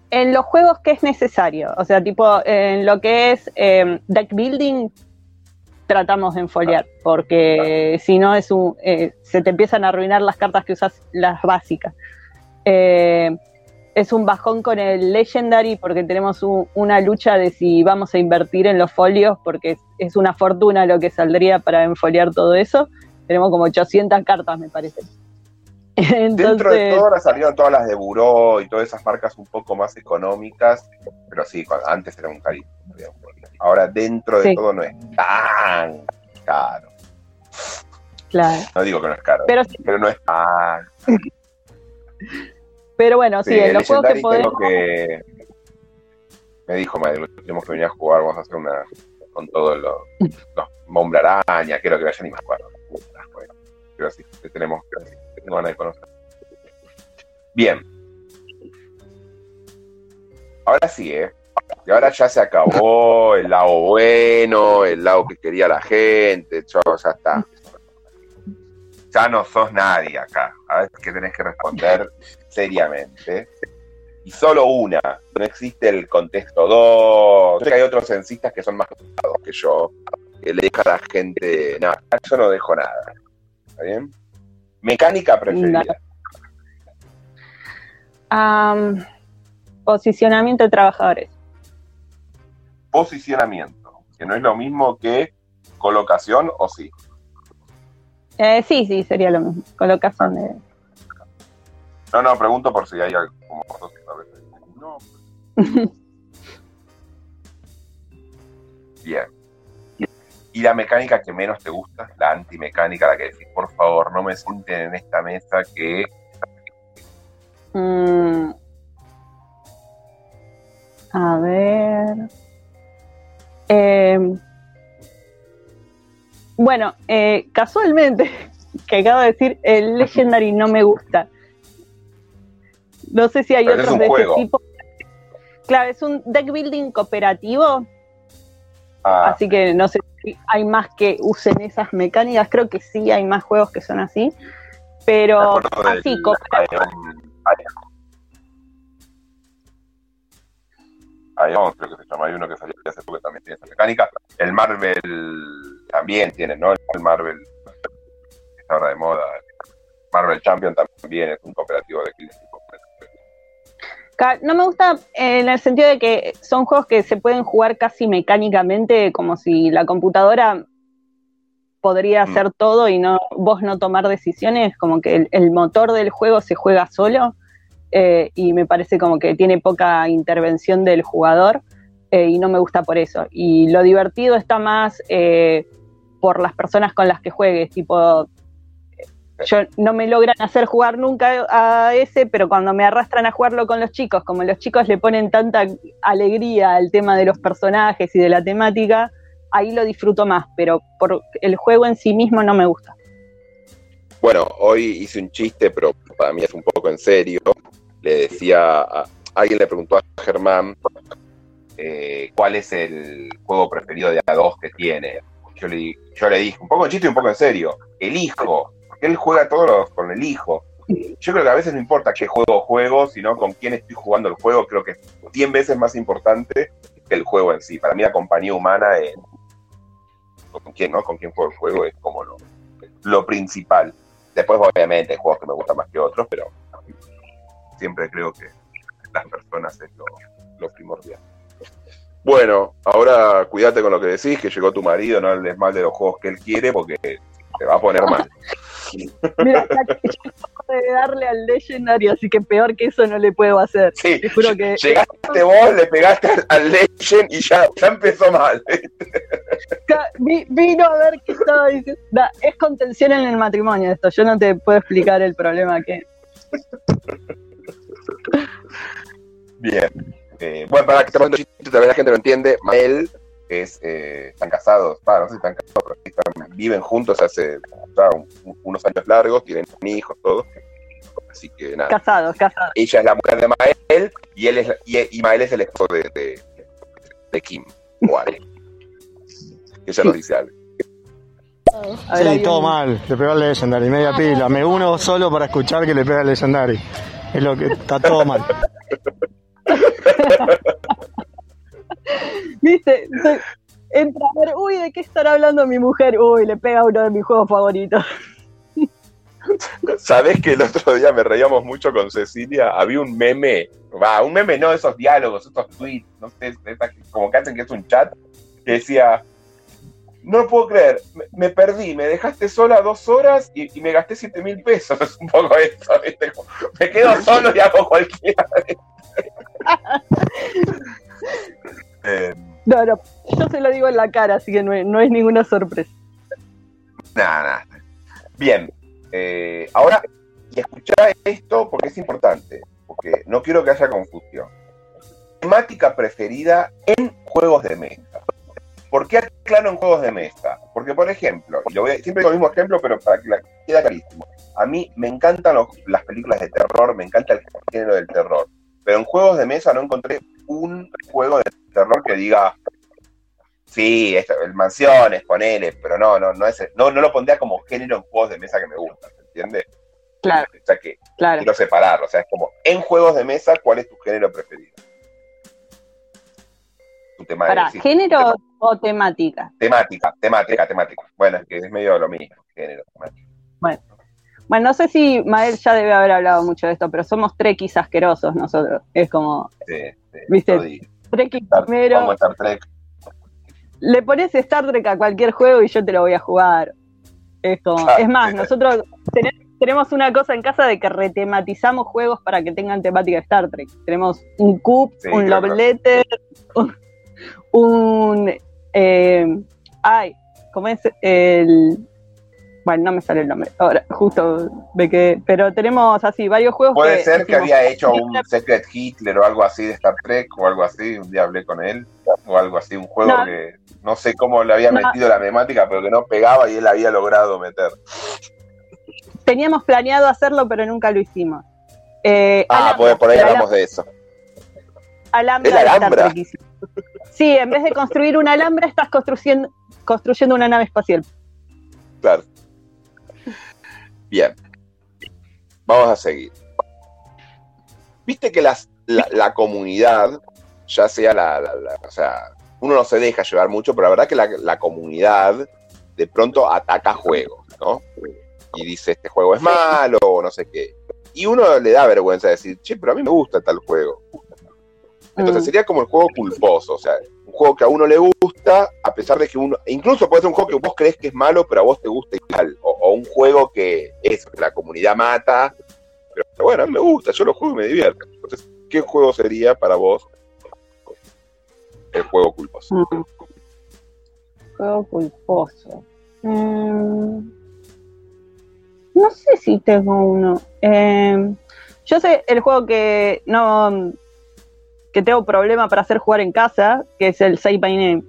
en los juegos que es necesario, o sea, tipo en lo que es eh, deck building, tratamos de enfoliar, porque si no es un, eh, se te empiezan a arruinar las cartas que usas, las básicas. Eh, es un bajón con el Legendary porque tenemos un- una lucha de si vamos a invertir en los folios, porque es, es una fortuna lo que saldría para enfoliar todo eso. Tenemos como 800 cartas, me parece. Dentro de todo ahora salieron todas las de Buró y todas esas marcas un poco más económicas, pero sí, antes era un carísimo. Ahora dentro de Sí. todo no es tan caro. claro. No digo que no es caro, Pero, sí, pero no es tan. pero bueno, sí, Sí, los juegos que podemos. que. Me dijo, madre, tenemos que venir a jugar, vamos a hacer una. con todos los. los Hombre Araña, quiero que vaya ni me acuerdo. Sí, que tenemos que tengo ganas de conocer. Bien. Ahora sí, ¿eh? Y ahora ya se acabó el lado bueno, el lado que quería la gente, yo, ya está. Ya no sos nadie acá. A ver que tenés que responder seriamente. Y solo una. No existe el contexto dos. Hay otros censistas que son más que yo, que le deja a la gente. Nada, yo no dejo nada. ¿Está bien? Mecánica preferida. Posicionamiento de trabajadores. Posicionamiento. Que no es lo mismo que colocación o sí. Eh, sí, sí, sería lo mismo. Colocación de. No, no, pregunto por si hay algo como. No. Bien. ¿Y la mecánica que menos te gusta? La antimecánica, la que decís, por favor, no me sienten en esta mesa que... Mm, a ver. Eh, bueno, eh, casualmente, que acabo de decir, el Legendary no me gusta. No sé si hay Pero otros de juego. ese tipo. Claro, es un deck building cooperativo, Ah, así que no sé hay más que usen esas mecánicas. Creo que sí hay más juegos que son así, pero del así, Ion, creo que se llama, hay uno que salió hace poco que también tiene esa mecánica. El Marvel también tiene, ¿no? El Marvel está ahora de moda. Marvel Champion también es un cooperativo de equilibrio. No me gusta en el sentido de que son juegos que se pueden jugar casi mecánicamente, como si la computadora podría Mm. hacer todo y no vos no tomar decisiones, como que el, el motor del juego se juega solo eh, y me parece como que tiene poca intervención del jugador eh, y no me gusta por eso. Y lo divertido está más eh, por las personas con las que juegues, tipo yo no me logran hacer jugar nunca a ese, pero cuando me arrastran a jugarlo con los chicos, como los chicos le ponen tanta alegría al tema de los personajes y de la temática, ahí lo disfruto más, pero por el juego en sí mismo no me gusta. Bueno, hoy hice un chiste, pero para mí es un poco en serio. Le decía, alguien le preguntó a Germán eh, cuál es el juego preferido de A2 que tiene. Yo le, yo le dije, un poco en chiste y un poco en serio, el hijo, porque él juega todos con el hijo. Yo creo que a veces no importa qué juego juego, sino con quién estoy jugando el juego, creo que es 100 veces más importante que el juego en sí. Para mí la compañía humana en con quién, ¿no? Con quién juego el juego es como lo, lo principal. Después, obviamente, hay juegos que me gustan más que otros, pero siempre creo que las personas es lo, lo primordial. Bueno, ahora cuídate con lo que decís, que llegó tu marido, no hables mal de los juegos que él quiere porque te va a poner mal. Mira, yo acabo de darle al Legendary, así que peor que eso no le puedo hacer. Sí, Te juro que llegaste vos, le pegaste al- Legend y ya, ya empezó mal. Vino a ver qué estaba diciendo. Da, es contención en el matrimonio esto. Yo no te puedo explicar el problema que. Bien. Eh, bueno, para que estamos haciendo también la gente lo entiende. Mael es, eh, están casados, ah, no sé si están casados, pero sí están- viven juntos hace ya un- unos años largos, tienen hijos, todo. Así que nada. Casados, casados. Ella es la mujer de Mael y él es y, y Mael es el esposo de, de, de Kim. O Ale. Ella nos dice Ale. Sí, todo un- mal. Le pegó al Legendary, media pila. Me uno solo para escuchar que le pega al Legendary. Es lo que está todo mal. ¿Viste? Entra a ver, uy, ¿de qué estará hablando mi mujer? Uy, le pega uno de mis juegos favoritos. ¿Sabés que el otro día me reíamos mucho con Cecilia? Había un meme, va, un meme no, esos diálogos, esos tweets, no sé, esas como que hacen que es un chat, que decía, no lo puedo creer, me, me perdí, me dejaste sola dos horas y, y me gasté siete mil pesos, es un poco eso, ¿viste? Me quedo solo y hago cualquiera. eh, No, no, yo se lo digo en la cara, así que no es, no es ninguna sorpresa. Nada, nada. Bien, eh, ahora, y escuchá esto porque es importante, porque no quiero que haya confusión. Temática preferida en juegos de mesa. ¿Por qué aclaro en juegos de mesa? Porque, por ejemplo, y lo voy a- siempre digo el mismo ejemplo, pero para que la, quede clarísimo. A mí me encantan los- las películas de terror, me encanta el género del terror. Pero en juegos de mesa no encontré un juego de terror que diga, sí, esto, el mansiones, ponele, pero no, no, no es, no, no lo pondría como género en juegos de mesa que me gustan, ¿se entiende? Claro, O sea que claro. quiero separarlo, o sea, es como, en juegos de mesa, ¿cuál es tu género preferido? Tu tema Para, ¿género o temática? temática, temática, temática. Bueno, es que es medio lo mismo, género, temática. Bueno, no sé si Mael ya debe haber hablado mucho de esto, pero somos trequis asquerosos nosotros. Es como, Sí, sí, ¿Viste? Trequis Star- primero, Trek. le pones Star Trek a cualquier juego y yo te lo voy a jugar. Es como, es más, nosotros tene- tenemos una cosa en casa de que retematizamos juegos para que tengan temática de Star Trek. Tenemos un Coop, Sí, un claro. Love Letter, un, un, eh, ay, ¿cómo es el? Bueno, no me sale el nombre. Ahora, justo de que, pero tenemos así varios juegos. Puede ser que había hecho un Secret Hitler o algo así de Star Trek o algo así, un día hablé con él, o algo así, un juego No. que no sé cómo le había No. metido la temática, pero que no pegaba y él había logrado meter. Teníamos planeado hacerlo, pero nunca lo hicimos. Eh, Ah, Alhambra, pues por ahí hablamos de eso. Alhambra ¿El Alhambra? Sí, en vez de construir una alhambra, estás construyendo, construyendo una nave espacial. Claro. Bien. Vamos a seguir. Viste que las, la, la comunidad, ya sea la, la- la- O sea, uno no se deja llevar mucho, pero la verdad que la, la comunidad de pronto ataca juegos, ¿no? Y dice, este juego es malo, o no sé qué. Y uno le da vergüenza decir, che, pero a mí me gusta tal juego. Entonces Mm. sería como el juego culposo, o sea, juego que a uno le gusta, a pesar de que uno, incluso puede ser un juego que vos crees que es malo, pero a vos te gusta igual, o, o un juego que es que la comunidad mata, pero bueno, a mí me gusta, yo lo juego y me divierto. Entonces, ¿qué juego sería para vos el juego culposo? Mm. Juego culposo. Mm. No sé si tengo uno. Eh, yo sé el juego que no que tengo problema para hacer jugar en casa, que es el Save My Name.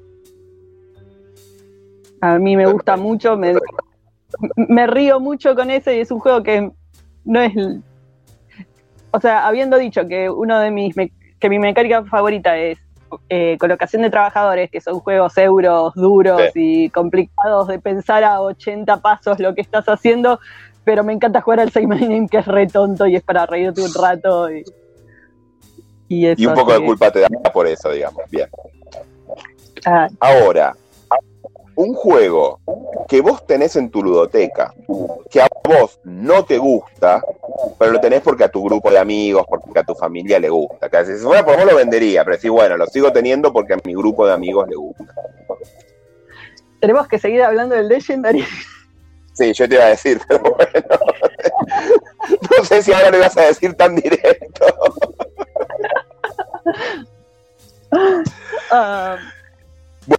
A mí me gusta mucho, me, me río mucho con ese y es un juego que no es... O sea, habiendo dicho que uno de mis... que mi mecánica favorita es eh, colocación de trabajadores, que son juegos euros duros y complicados de pensar a 80 pasos lo que estás haciendo, pero me encanta jugar al Say My Name, que es re tonto y es para reírte un rato. Y, y eso, Y un poco de culpa te da por eso, digamos. Bien. ah, Ahora, un juego que vos tenés en tu ludoteca, que a vos no te gusta, pero lo tenés porque a tu grupo de amigos, porque a tu familia le gusta. Que si fuera por vos lo vendería, pero sí, bueno, lo sigo teniendo porque a mi grupo de amigos le gusta. Tenemos que seguir hablando del Legendary. Sí, yo te iba a decir, pero bueno. No sé si ahora lo ibas a decir tan directo.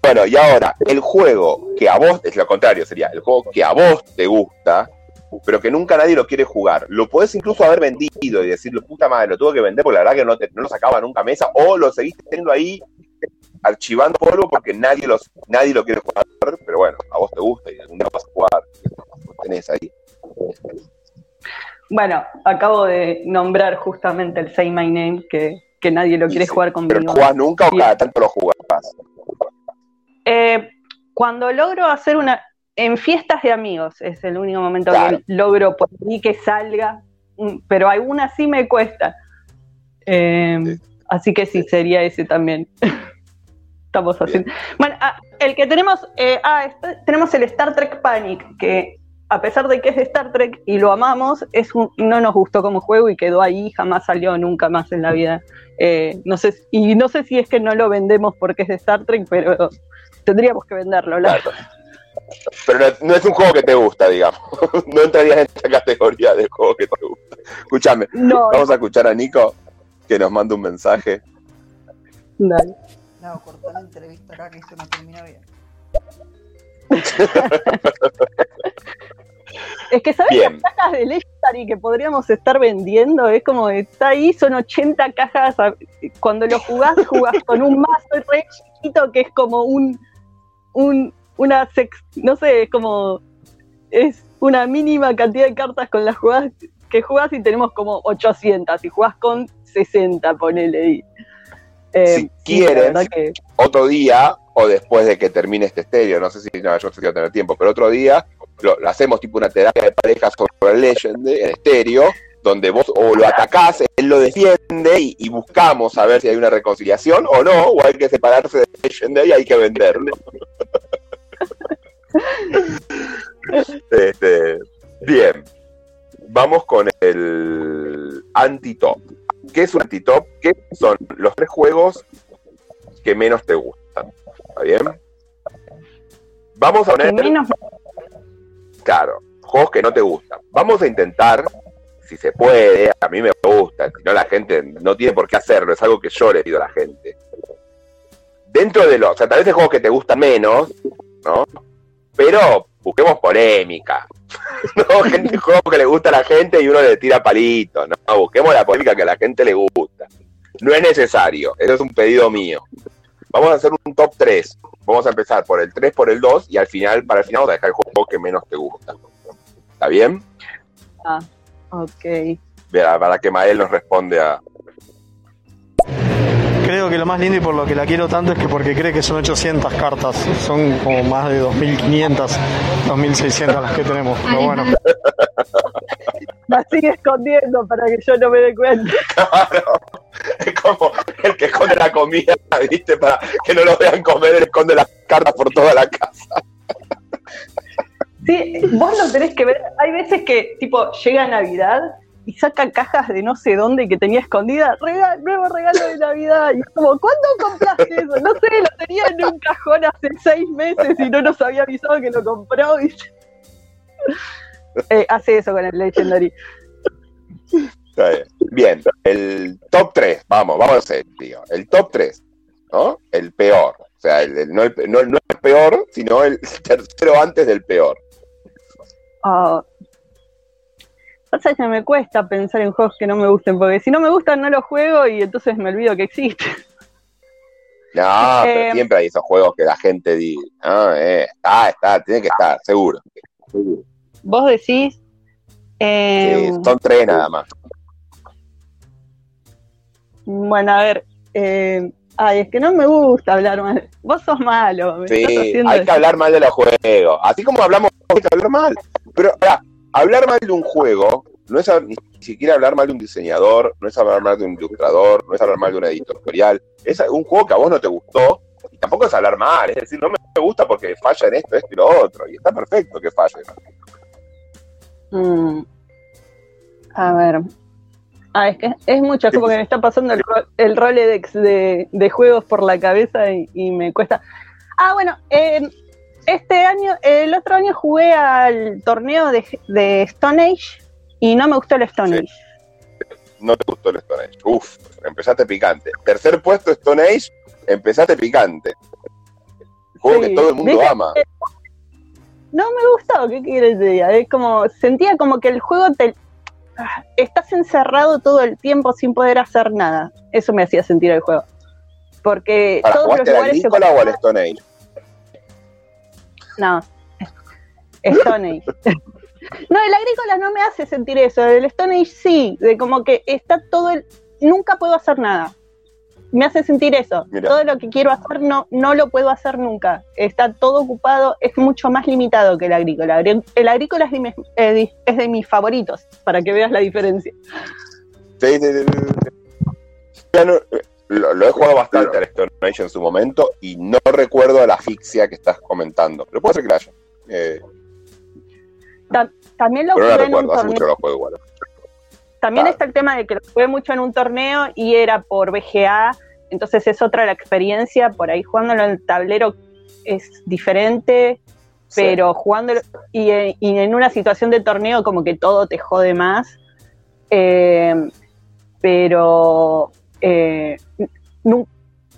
Bueno, y ahora, el juego que a vos, es lo contrario, sería el juego que a vos te gusta, pero que nunca nadie lo quiere jugar. Lo podés incluso haber vendido y decirle, puta madre, lo tuve que vender porque la verdad que no, no lo sacaba nunca a mesa, o lo seguiste teniendo ahí archivando polvo porque nadie, los, nadie lo quiere jugar, pero bueno, a vos te gusta y algún día vas a jugar, lo tenés ahí. bueno, acabo de nombrar justamente el Say My Name, que, que nadie lo quiere Sí, jugar Pero conmigo. jugás nunca o cada tanto lo jugás. Eh, cuando logro hacer una. En fiestas de amigos es el único momento Claro. que logro por mí que salga, mm, pero alguna sí me cuesta. Eh, Sí. Así que sí, sería ese también. Estamos haciendo. Bueno, ah, el que tenemos. eh, ah, está- tenemos el Star Trek Panic, que a pesar de que es de Star Trek y lo amamos, es un- no nos gustó como juego y quedó ahí, jamás salió nunca más en la vida. Eh, no sé, y no sé si es que no lo vendemos porque es de Star Trek, pero tendríamos que venderlo. la- Claro. Pero no, no es un juego que te gusta, digamos. No entrarías en esta categoría de juego que te gusta. Escúchame, No, vamos a escuchar a Nico que nos manda un mensaje. dale. No, cortá la entrevista acá que esto no termina bien. Es que, ¿sabes Bien. las cajas de Legendary que podríamos estar vendiendo? Es como, está ahí, son 80 cajas. Cuando lo jugás, jugás con un mazo re chiquito que es como un, un una sex, no sé, es como, es una mínima cantidad de cartas con las jugadas que jugás y tenemos como 800 y jugás con 60, ponele ahí. Eh, Si quieres, que- Otro día, o después de que termine este estéreo, no sé si no, yo no sé si voy a tener tiempo, pero otro día lo, lo hacemos tipo una terapia de pareja sobre el Legend en estéreo, donde vos o lo atacás, él lo defiende y, y buscamos a ver si hay una reconciliación o no, o hay que separarse de Legend y hay que venderlo. Este, bien, vamos con el anti-top. ¿Qué es un anti-top? ¿Qué son los tres juegos que menos te gustan? ¿Está bien? Vamos a que poner, claro, juegos que no te gustan. Vamos a intentar, si se puede, a mí me gusta, si no la gente no tiene por qué hacerlo, es algo que yo le pido a la gente. Dentro de los, o sea, tal vez hay juegos que te gustan menos, ¿no? Pero busquemos polémica. No, gente, juego que le gusta a la gente y uno le tira palito, ¿no? Busquemos la polémica que a la gente le gusta. No es necesario, eso es un pedido mío. Vamos a hacer un top 3. Vamos a empezar por el 3, por el 2 y al final, para el final, vamos a dejar el juego que menos te gusta. ¿Está bien? Ok. Vea, Para que Mael nos responde a. Creo que lo más lindo y por lo que la quiero tanto es que porque cree que son 800 cartas. Son como más de 2500, 2600 las que tenemos. Pero bueno, La sigue escondiendo para que yo no me dé cuenta. Claro. El que esconde la comida, ¿viste? Para que no lo vean comer, él esconde las cartas por toda la casa. Sí, vos lo tenés que ver. Hay veces que, tipo, llega Navidad y saca cajas de no sé dónde que tenía escondida. Rega- nuevo regalo de Navidad. Y es como, ¿cuándo compraste eso? No sé, lo tenía en un cajón hace seis meses y no nos había avisado que lo compró. ¿viste? Eh, hace eso con el Legendary. Está bien. Bien, el top 3, vamos, vamos a hacer, tío. El top 3, ¿no? El peor. O sea, el- el- no, el, no, no el peor, sino el tercero antes del peor. Ah. Pasa que me cuesta pensar en juegos que no me gusten, porque si no me gustan no los juego y entonces me olvido que existen. No, pero Eh, siempre hay esos juegos que la gente dice, ah, eh, está, está, tiene que estar, seguro. Vos decís. Sí, eh, son tres nada más. Bueno, a ver. eh, ay, es que no me gusta hablar mal. Vos sos malo. Sí, hay que hablar mal de los juegos. Así como hablamos, hay que hablar mal. Pero, ahora, hablar mal de un juego no es ni siquiera hablar mal de un diseñador, no es hablar mal de un ilustrador, no es hablar mal de un editorial. Es un juego que a vos no te gustó y tampoco es hablar mal. Es decir, no me gusta porque falla en esto, esto y lo otro. Y está perfecto que falle. Mm. A ver. Ah, es que es mucho, es como que me está pasando el, el Roledex de, de juegos por la cabeza y, y me cuesta. Ah, bueno, eh, este año, el otro año jugué al torneo de, de Stone Age y no me gustó el Stone Sí. Age. No te gustó el Stone Age. Uf, empezaste picante. Tercer puesto Stone Age, empezaste picante. El juego Sí, que todo el mundo ama. No me gustó, ¿qué quieres diga? Es como, sentía como que el juego te... ah, Estás encerrado todo el tiempo sin poder hacer nada. Eso me hacía sentir el juego. Porque ¿Para todos los lugares se Agrícola o al Stone Age? No, Stone Age. no, el agrícola no me hace sentir eso. El Stone Age sí, de como que está todo el. Nunca puedo hacer nada. Me hace sentir eso. Mira. Todo lo que quiero hacer no, no lo puedo hacer nunca. Está todo ocupado, es mucho más limitado que el agrícola. El agrícola es de, mis, eh, es de mis favoritos, para que veas la diferencia. Sí, sí, sí, sí, sí. Ya no- lo, lo he jugado bastante al Stone Age en su momento y no recuerdo la asfixia que estás comentando. Pero puede ser que la haya. Eh, También lo pero no jugué en un recuerdo, hace torneo. mucho lo juego igual. También Claro. está el tema de que lo jugué mucho en un torneo y era por BGA, entonces es otra la experiencia, por ahí jugándolo en el tablero es diferente, Sí. pero jugándolo y, en- y en una situación de torneo como que todo te jode más. Eh, pero eh,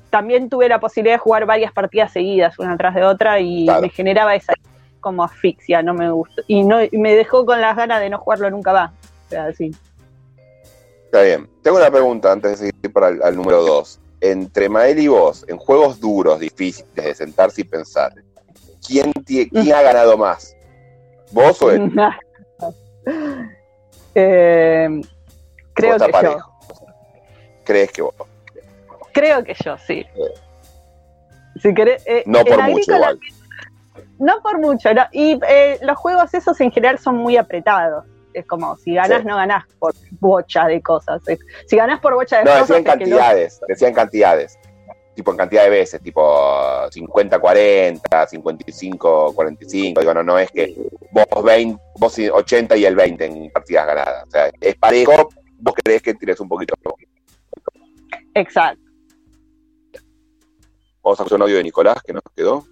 también tuve la posibilidad de jugar varias partidas seguidas, una tras de otra, y Claro. me generaba esa como asfixia, no me gustó. Y no y me dejó con las ganas de no jugarlo nunca más. O sea, sí. Está bien. Tengo una pregunta antes de seguir para el al número 2. Entre Mael y vos, en juegos duros, difíciles de sentarse y pensar, ¿quién, tie- quién ha ganado más? ¿Vos o él? Eh, creo ¿O está que yo. parejo? ¿Crees que vos? Creo que yo, sí. Si querés, eh, No por mucho igual. No por mucho, no. Y eh, los juegos esos en general son muy apretados. Es como, si ganás, Sí. no ganás por bocha de cosas. Si ganás por bocha de No, cosas, decían no- cantidades, decían cantidades. Tipo en cantidad de veces, tipo 50-40, 55-45. Digo, no, no es que vos 20, vos 80 y el 20 en partidas ganadas. O sea, es parejo, vos crees que tires un poquito. Exacto. Vamos a escuchar un audio de Nicolás que nos quedó.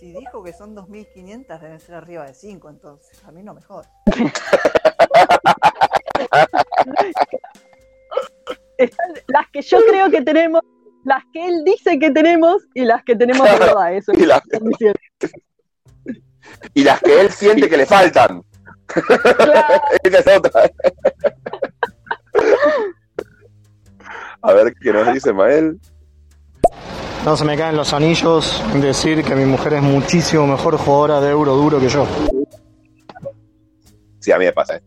Si dijo que son 2.500, deben ser arriba de 5, entonces. A mí no me jode. Están las que yo creo que tenemos, las que él dice que tenemos y las que tenemos de verdad. Eso Y, la- están diciendo. y las que él siente que le faltan. Claro. Esa es otra. A ver qué nos dice Mael. No se me caen los anillos decir que mi mujer es muchísimo mejor jugadora de euro duro que yo. Sí, a mí me pasa. ¿eh?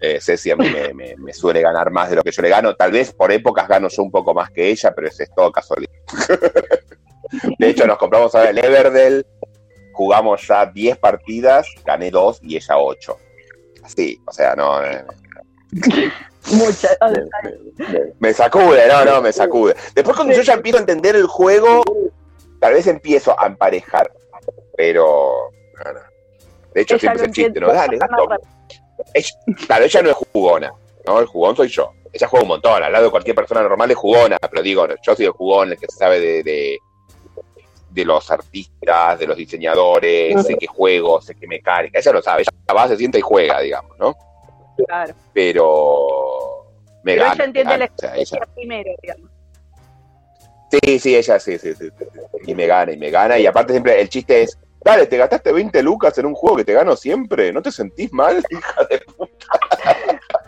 Eh, Ceci a mí me, suele ganar más de lo que yo le gano. Tal vez por épocas gano yo un poco más que ella, pero eso es todo casualidad. De hecho, nos compramos ahora el Everdell, jugamos ya 10 partidas, gané 2 y ella 8. Así, o sea, no. Muchas. me, me sacude, no, no, me sacude. Después cuando yo ya empiezo a entender el juego, tal vez empiezo a emparejar, pero... no, no. De hecho, Ella siempre es el chiste, ¿no? Dale. Ella- claro, ella no es jugona, ¿no? El jugón soy yo. Ella juega un montón, al lado de cualquier persona normal es jugona, pero digo, yo soy el jugón, el que sabe de, de, de los artistas, de los diseñadores, sé qué juego, sé qué mecánica, ella lo sabe, ella va, se sienta y juega, digamos, ¿no? Claro. Pero Pero gana, ella entiende me la gana. O sea, experiencia primero, digamos. Sí, sí, ella sí, sí, sí. Y me gana, y me gana. Y aparte siempre el chiste es, dale, te gastaste 20 lucas en un juego que te gano siempre. ¿No te sentís mal, hija de puta?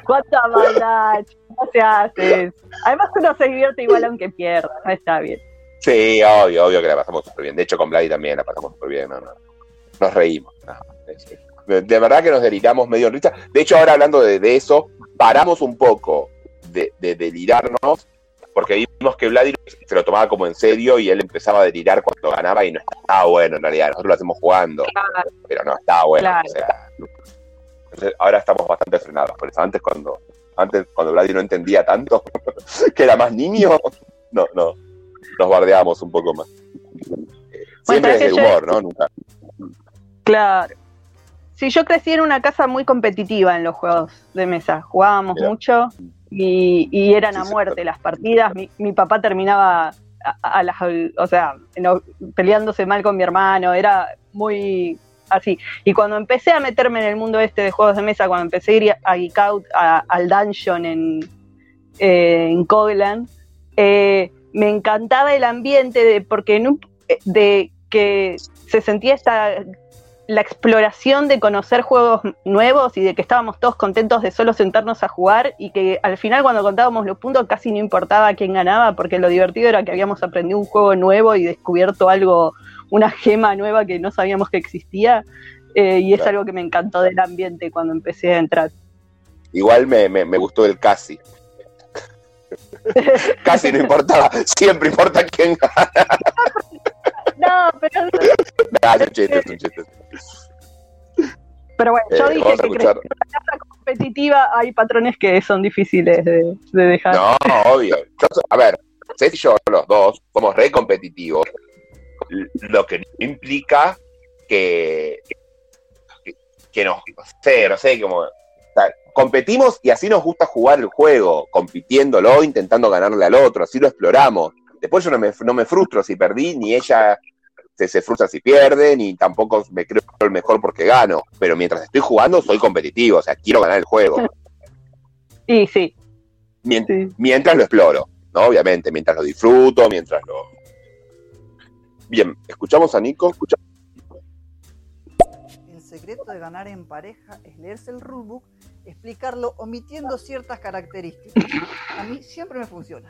¿Cuánta maldad? No se hace. Además uno se divierte igual aunque pierda, no está bien. Sí, obvio, obvio que la pasamos súper bien. De hecho, con Vladi también la pasamos súper bien. No, no. Nos reímos. no, de, de verdad que nos deliramos medio en risa. De hecho, ahora hablando de, de eso, paramos un poco de, de delirarnos porque vimos que Vladi se lo tomaba como en serio y él empezaba a delirar cuando ganaba y no estaba bueno en realidad. Nosotros lo hacemos jugando. Claro. pero no estaba bueno. Claro. o sea, no. Entonces, ahora estamos bastante frenados. Por eso antes cuando antes cuando Vladi no entendía tanto, que era más niño, no, no, nos bardeábamos un poco más. Eh, Siempre desde el yo- humor, ¿no? Nunca. Claro. sí, yo crecí en una casa muy competitiva en los juegos de mesa. Jugábamos Mira. mucho y, y eran Sí, a muerte las partidas. Mi, mi papá terminaba a, a las, o sea, no- peleándose mal con mi hermano. Era muy así. Y cuando empecé a meterme en el mundo este de juegos de mesa, cuando empecé a ir a Geek Out, a- al dungeon en, eh, en Coglan, eh, me encantaba el ambiente de, porque en un- de que se sentía esta la exploración de conocer juegos nuevos y de que estábamos todos contentos de solo sentarnos a jugar y que al final cuando contábamos los puntos casi no importaba quién ganaba porque lo divertido era que habíamos aprendido un juego nuevo y descubierto algo, una gema nueva que no sabíamos que existía eh, y es Claro. algo que me encantó del ambiente cuando empecé a entrar. Igual me, me, me gustó el casi. casi no importaba, siempre importa quién gana. No, pero, Ah, es un chiste, es un chiste. Pero bueno, yo Eh, dije que escuchar. en una casa competitiva hay patrones que son difíciles de, de dejar. No, obvio. Yo a ver, Ceci y yo, los dos, somos re competitivos. Lo que implica que, que, que nos, no sé, no sé, como, o sea, competimos y así nos gusta jugar el juego, compitiéndolo, intentando ganarle al otro, así lo exploramos. Después yo no me, no me frustro si perdí, ni ella se, se frustra si pierde, ni tampoco me creo el mejor porque gano. Pero mientras estoy jugando, soy competitivo, o sea, quiero ganar el juego. Y sí, sí. mientras lo exploro, ¿no? Obviamente, mientras lo disfruto, mientras lo... Bien, escuchamos a Nico, escucha- El secreto de ganar en pareja es leerse el rulebook, explicarlo omitiendo ciertas características. A mí siempre me funciona.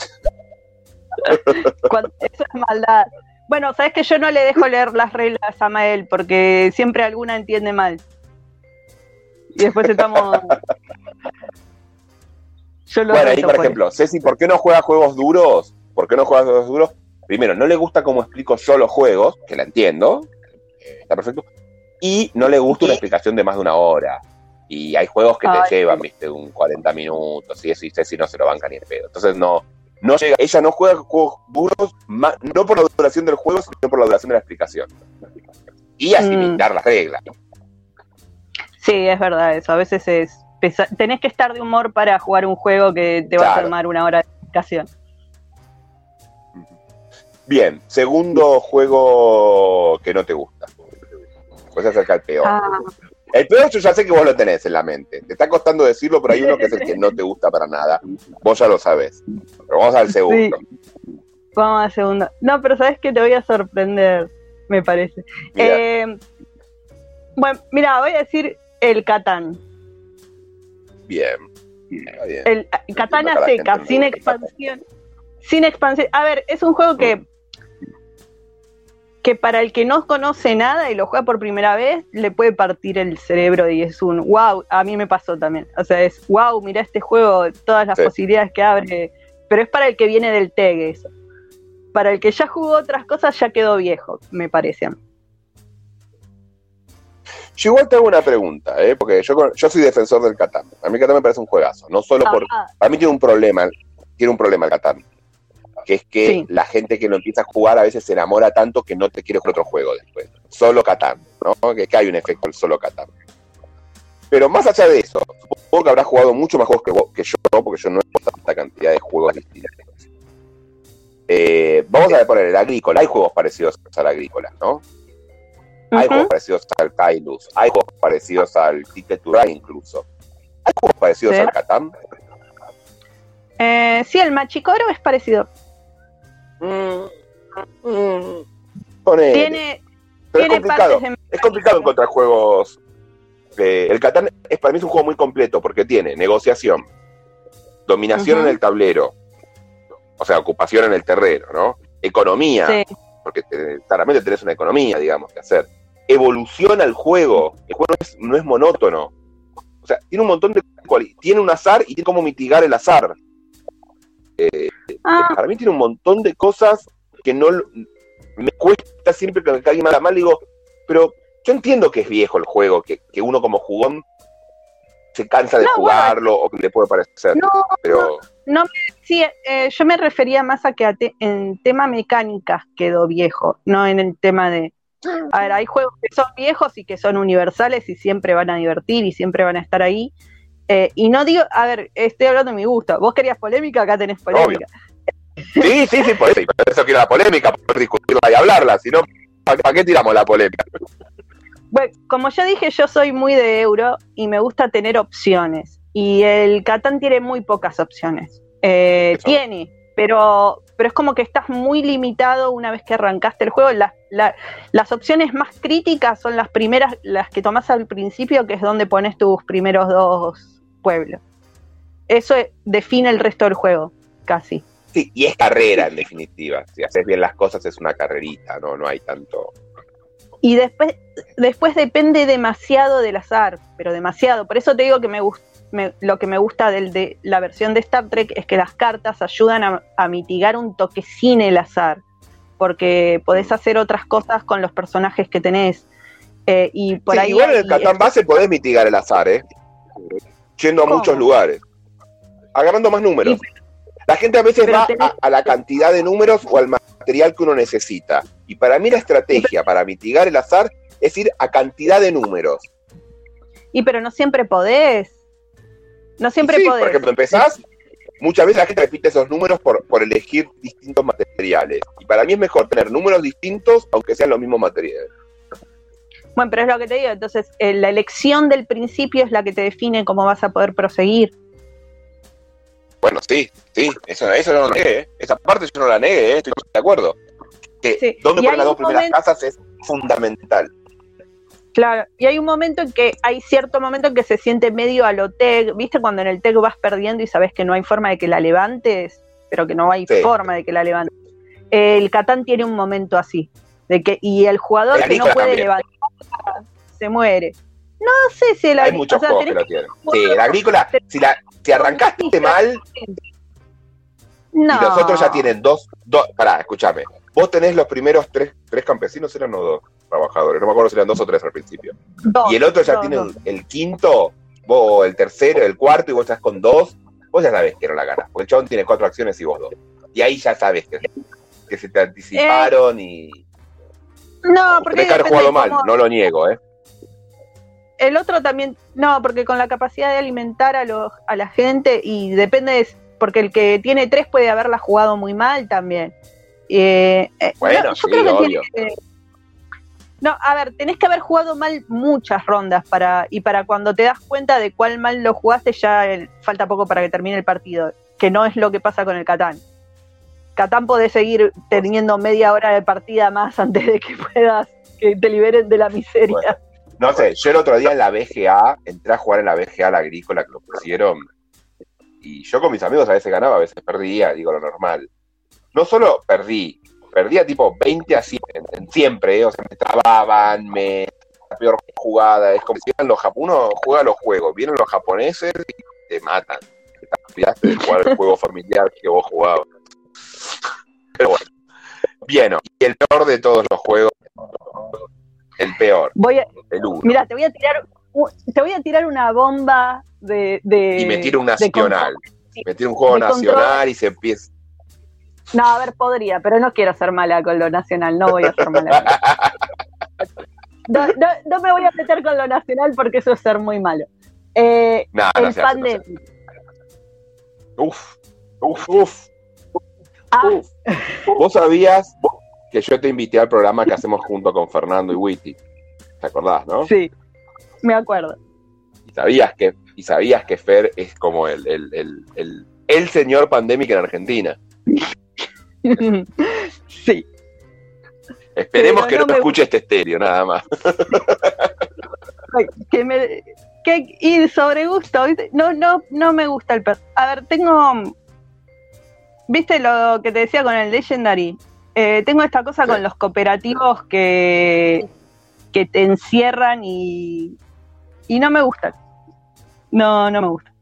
Cuando- eso es maldad. Bueno, sabes que yo no le dejo leer las reglas a Mael porque siempre alguna entiende mal. Y después estamos. Yo lo Bueno, ahí por ejemplo, Ceci, ¿por qué no juega juegos duros? ¿Por qué no juega juegos duros? Primero, no le gusta cómo explico yo los juegos, que la entiendo, eh, está perfecto, y no le gusta una explicación de más de una hora. Y hay juegos que Ay. te llevan, viste, un 40 minutos, y eso, y Ceci no se lo banca ni el pedo. Entonces no, no llega, ella no juega juegos duros, no por la duración del juego, sino por la duración de la explicación. Y asimilar las reglas. Sí, es verdad eso. A veces es. pesa- Tenés que estar de humor para jugar un juego que te va a tomar una hora de explicación. Bien, segundo juego que no te gusta. Pues se acerca el peor. Ah, El peor yo ya sé que vos lo tenés en la mente. Te está costando decirlo, pero hay uno que es el que no te gusta para nada. Vos ya lo sabés. Pero vamos al segundo. vamos al segundo. No, pero sabes que te voy a sorprender, me parece. Eh, bueno, mira, voy a decir el Catán. bien. Bien. El Para la seca, sin expansión. Sin expansión. A ver, es un juego que, que para el que no conoce nada y lo juega por primera vez, le puede partir el cerebro y es un wow. A mí me pasó también. O sea, es wow, mira este juego, todas las Sí. posibilidades que abre. Pero es para el que viene del TEG eso. Para el que ya jugó otras cosas, ya quedó viejo, me parece. a mí. Yo igual te hago una pregunta, ¿eh? porque yo, yo soy defensor del Catán. A mí Catán me parece un juegazo. No solo por. Ah, A mí tiene un problema. Tiene un problema el Catán. Que es que Sí. la gente que lo empieza a jugar a veces se enamora tanto que no te quiere jugar otro juego después. Solo Catán, ¿no? Que, que hay un efecto del solo Catán. Pero más allá de eso, supongo que habrás jugado mucho más juegos que, vos- que yo, porque yo no he jugado tanta cantidad de juegos distintos. Eh, vamos a poner el agrícola. Hay juegos parecidos al agrícola, ¿no? Hay juegos parecidos al Kailus, hay juegos parecidos al Ticket to Ride incluso. Hay juegos parecidos Sí. al Catán. Eh, sí, el Machicoro es parecido. Mm, mm. Tiene, Pero es complicado. de Es complicado encontrar juegos. eh, el Catán es para mí es un juego muy completo porque tiene negociación, dominación en el tablero, o sea, ocupación en el terreno, ¿no? Economía, Sí. porque te- claramente tenés una economía, digamos, que hacer. Evoluciona el juego. El juego no es, no es monótono. O sea, tiene un montón de. Tiene un azar y tiene cómo mitigar el azar. Ah, Para mí tiene un montón de cosas que no. Me cuesta siempre que me caiga mal, mal. Digo, pero yo entiendo que es viejo el juego, que, que uno como jugón se cansa de No, bueno. jugarlo o que le puede parecer. no, pero. sí, eh, yo me refería más a que a te- en tema mecánicas quedó viejo, no en el tema de, A ver, hay juegos que son viejos y que son universales y siempre van a divertir y siempre van a estar ahí. Eh, y no digo, a ver, estoy hablando de mi gusto. Vos querías polémica, acá tenés polémica. Sí, sí, sí, por eso, por eso quiero la polémica, por discutirla y hablarla, si no, ¿para qué tiramos la polémica? Bueno, como ya dije, yo soy muy de euro y me gusta tener opciones. Y el Catán tiene muy pocas opciones. Eh, tiene, pero, pero es como que estás muy limitado una vez que arrancaste el juego. Las, la- las opciones más críticas son las primeras, las que tomás al principio, que es donde pones tus primeros dos pueblos. Eso define el resto del juego, casi. Sí, y es carrera en definitiva. Si haces bien las cosas es una carrerita, no, no hay tanto. Y después, después depende demasiado del azar, pero demasiado. Por eso te digo que me me- lo que me gusta del, de la versión de Star Trek es que las cartas ayudan a, a mitigar un toquecín el azar, porque podés hacer otras cosas con los personajes que tenés. Eh, y por Sí, ahí igual en el Catán base podés mitigar el azar, ¿eh? Yendo a muchos lugares. Agarrando más números. La gente a veces va tenés- a, a la cantidad de números o al material que uno necesita. Y para mí la estrategia para mitigar el azar es ir a cantidad de números. y pero no siempre podés. No siempre sí, podés. Por ejemplo, empezás, muchas veces la gente repite esos números por, por elegir distintos materiales. Y para mí es mejor tener números distintos, aunque sean los mismos materiales. Bueno, pero es lo que te digo. Entonces, eh, la elección del principio es la que te define cómo vas a poder proseguir. Bueno, sí, sí, eso, eso yo no lo negué, ¿eh? esa parte yo no la negué, ¿eh? estoy de acuerdo. Que Sí, dónde hay las dos primeras momento- casas es fundamental. Claro, y hay un momento en que, hay cierto momento en que se siente medio a lo tech, ¿viste? Cuando en el tech vas perdiendo y sabes que no hay forma de que la levantes, pero que no hay Sí. forma de que la levantes. El Catán tiene un momento así, de que, y el jugador El que no puede también. levantar se muere. No sé si el Hay muchos o sea, juegos que lo tienen. Sí, el agrícola, si, la, si arrancaste mal no. y los otros ya tienen dos, dos, pará, escúchame, vos tenés los primeros tres, tres campesinos, eran o dos trabajadores, no me acuerdo si eran dos o tres al principio. Dos, y el otro ya dos, tiene dos. el, el quinto, vos el tercero, el cuarto, y vos estás con dos, vos ya sabés que no la ganas, porque el chabón tiene cuatro acciones y vos dos. Y ahí ya sabes que, que se te anticiparon y No, porque haber jugado mal, cómo- no lo niego, ¿eh? el otro también, no, porque con la capacidad de alimentar a, los, a la gente y depende, de- porque el que tiene tres puede haberla jugado muy mal también. Eh, eh, Bueno, no, sí, yo creo que obvio. tiene no, a ver, tenés que haber jugado mal muchas rondas para y para cuando te das cuenta de cuál mal lo jugaste ya el- falta poco para que termine el partido, que no es lo que pasa con el Catán. Catán podés seguir teniendo media hora de partida más antes de que puedas que te liberen de la miseria. No sé, yo el otro día en la BGA, entré a jugar en la BGA, la agrícola que lo pusieron, y yo con mis amigos a veces ganaba, a veces perdía, digo lo normal. No solo perdí, perdía tipo 20 a 100, en, en siempre, ¿eh? o sea, me trababan, me... La peor jugada, es como si eran los japoneses, juega los juegos, vienen los japoneses y te matan. Te de jugar el juego familiar que vos jugabas. Pero bueno, bien, y el peor de todos los juegos, el peor, Voy a, el uno. Mira, te voy a tirar, te voy a tirar una bomba de, de y me tira un nacional. control. Me tira un juego nacional control. y se empieza. No, a ver, podría, pero no quiero ser mala con lo nacional, no voy a ser mala. No, no, no me voy a meter con lo nacional porque eso es ser muy malo. Eh, no el pandemic. Uf, uf, uf, Ah. Vos sabías que yo te invité al programa que hacemos junto con Fernando y Witty. ¿Te acordás, no? sí, me acuerdo. Y sabías que, y sabías que Fer es como el, el, el, el, el señor pandémico en Argentina. sí. Esperemos Pero que no, no me escuche este estéreo, nada más. Que me que y sobre gusto no no no me gusta el per a ver tengo viste lo que te decía con el legendary Eh, tengo esta cosa Sí. con los cooperativos que que te encierran y y no me gustan no no me gusta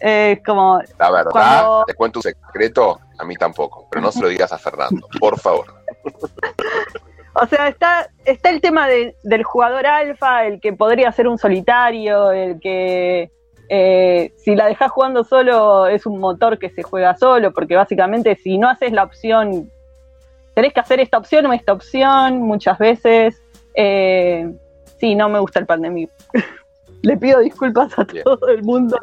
es como La verdad, Cuando- te cuento un secreto, a mí tampoco, pero no se lo digas a Fernando, por favor. O sea, está, está el tema de- del jugador alfa, el que podría ser un solitario, el que eh, si la dejas jugando solo es un motor que se juega solo, porque básicamente si no haces la opción, tenés que hacer esta opción o esta opción muchas veces. Eh, sí, no me gusta el Pandemic. Le pido disculpas a Bien. todo el mundo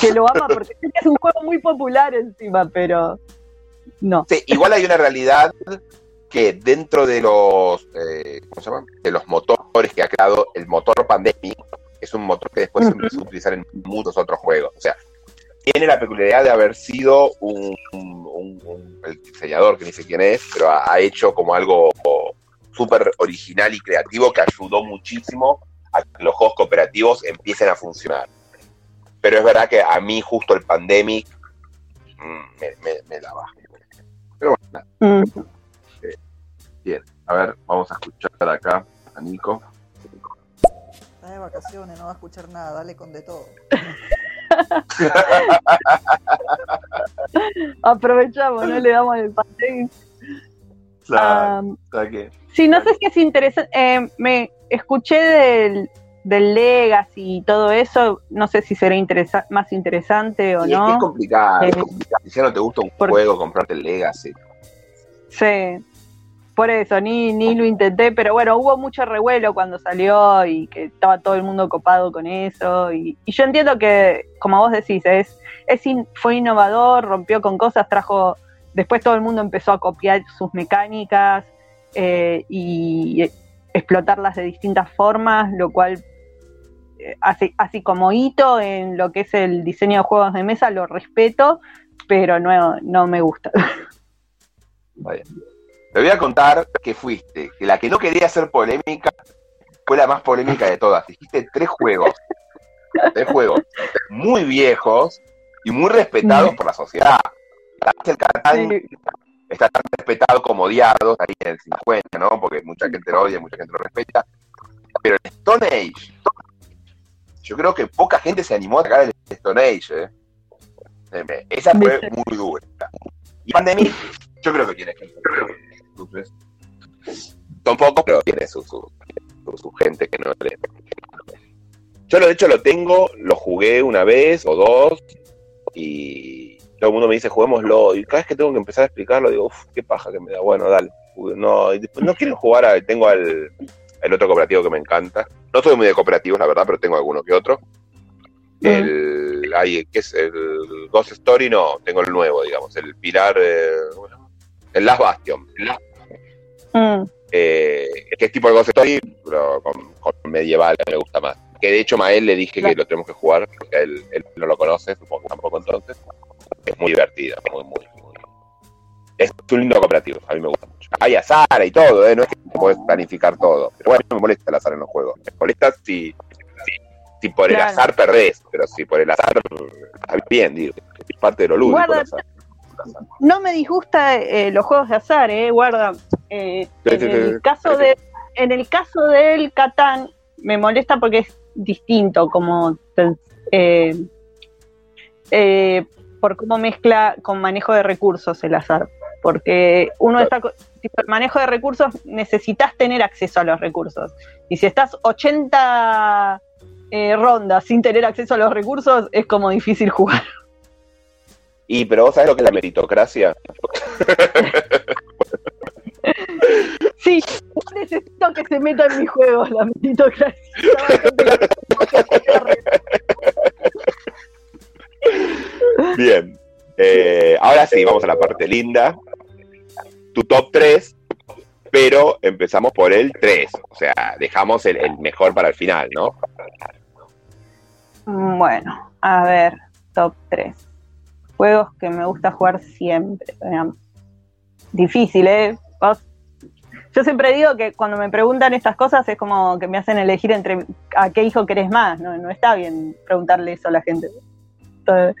que lo ama porque es un juego muy popular encima, pero no. Sí, igual hay una realidad que dentro de los, eh, ¿cómo se llama? De los motores que ha creado el motor Pandemic, es un motor que después se empezó a utilizar en muchos otros juegos. O sea, tiene la peculiaridad de haber sido un, un- un- un- el diseñador, que ni sé quién es, pero ha, ha hecho como algo súper original y creativo que ayudó muchísimo a que los juegos cooperativos empiecen a funcionar. Pero es verdad que a mí justo el Pandemic mm, me, me- me la baja. Pero bueno, nada. Mm. Bien, a ver, vamos a escuchar acá a Nico. De vacaciones, no va a escuchar nada, dale con de todo. Aprovechamos, no le damos el Pandemic. Ah, que Sí, no sé si es interesante. eh, me escuché del, del Legacy y todo eso. No sé si será interesa- más interesante o y es que es no. complicado, es Eh, complicado. Si ya no te gusta un juego, comprarte el Legacy. Sí. Por eso, ni, ni lo intenté, pero bueno, hubo mucho revuelo cuando salió y que estaba todo el mundo copado con eso. Y, yo entiendo que, como vos decís, es, es in- fue innovador, rompió con cosas, trajo. Después todo el mundo empezó a copiar sus mecánicas eh, y explotarlas de distintas formas, lo cual eh, así, así como hito en lo que es el diseño de juegos de mesa, lo respeto, pero no, no me gusta. Te voy a contar que fuiste, que la que no quería ser polémica fue la más polémica de todas. Dijiste tres juegos, tres juegos muy viejos y muy respetados por la sociedad. El Catán está tan respetado como odiado, ahí en el 50, ¿no? Porque mucha gente lo odia, mucha gente lo respeta. Pero el Stone Age, yo creo que poca gente se animó a sacar el Stone Age, ¿eh? Eh, Esa fue muy dura. Y Pandemic, yo creo que tiene gente. Entonces, pocos, pero tiene su, su, su- su gente que no le. Yo, de hecho, lo tengo, lo jugué una vez o dos, y todo el mundo me dice, juguémoslo. Y cada vez que tengo que empezar a explicarlo, digo, uff, qué paja que me da. Bueno, dale. No, no quieren jugar, a, tengo al, el otro cooperativo que me encanta. No soy muy de cooperativos, la verdad, pero tengo alguno que otro. El, ay, ¿qué es? El Ghost Story, no, tengo el nuevo, digamos, el Pilar, eh, el Last Bastion. El Last- Mm. eh, que es tipo el Ghost Story, pero con, con medieval, me gusta más. Que de hecho, Mael le dije que lo tenemos que jugar, porque él, él no lo conoce, supongo que tampoco entonces. Es muy divertido, muy, muy, muy. Es un lindo cooperativo, a mí me gusta mucho. Hay azar y todo, ¿eh? no es que puedes planificar todo. Pero bueno, no me molesta el azar en los juegos. Me molesta si, si, si por el azar perdés, pero si por el azar, está bien, digo. Es parte de lo lúdico. Guarda, el azar. No me disgusta eh, los juegos de azar, eh, guarda. Eh, en el caso de, en el caso del Catán me molesta porque es distinto, como eh, por cómo mezcla con manejo de recursos el azar. Porque uno está co- tipo, el manejo de recursos necesitas tener acceso a los recursos. Y si estás 80 eh, rondas sin tener acceso a los recursos, es como difícil jugar. Y, pero vos sabés lo que es la meritocracia. Sí, necesito que se meta en mis juegos la meritocracia. Bien. Eh, ahora sí, vamos a la parte linda. Tu top 3, pero empezamos por el 3. O sea, dejamos el, el mejor para el final, ¿no? Bueno, a ver, top 3. Juegos que me gusta jugar siempre. Difícil, ¿eh? Yo siempre digo que cuando me preguntan estas cosas es como que me hacen elegir entre a qué hijo querés más. No, no está bien preguntarle eso a la gente. Entonces,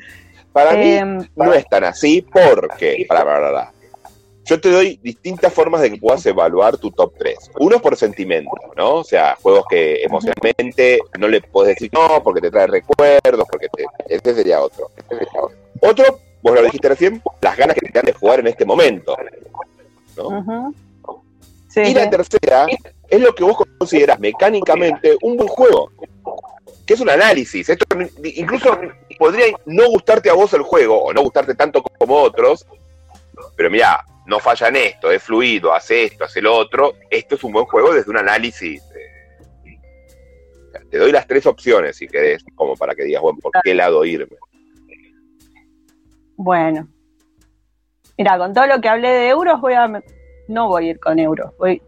Para mí em, no es tan así porque, para, para, yo te doy distintas formas de que puedas evaluar tu top 3. Uno es por sentimiento, ¿no? O sea, juegos que emocionalmente no le puedes decir no porque te trae recuerdos, porque te... Ese sería otro. Otro, vos lo dijiste recién, las ganas que te dan de jugar en este momento. ¿no? Sí, Y sí. la tercera es lo que vos considerás mecánicamente un buen juego, que es un análisis. Esto incluso podría no gustarte a vos el juego, o no gustarte tanto como otros, pero mira, no falla en esto, es fluido, hace esto, hace lo otro. Esto es un buen juego desde un análisis te doy las tres opciones si querés, como para que digas, bueno, ¿por qué lado irme? Bueno. Mira, con todo lo que hablé de euros, voy a no voy a ir con euros. Voy,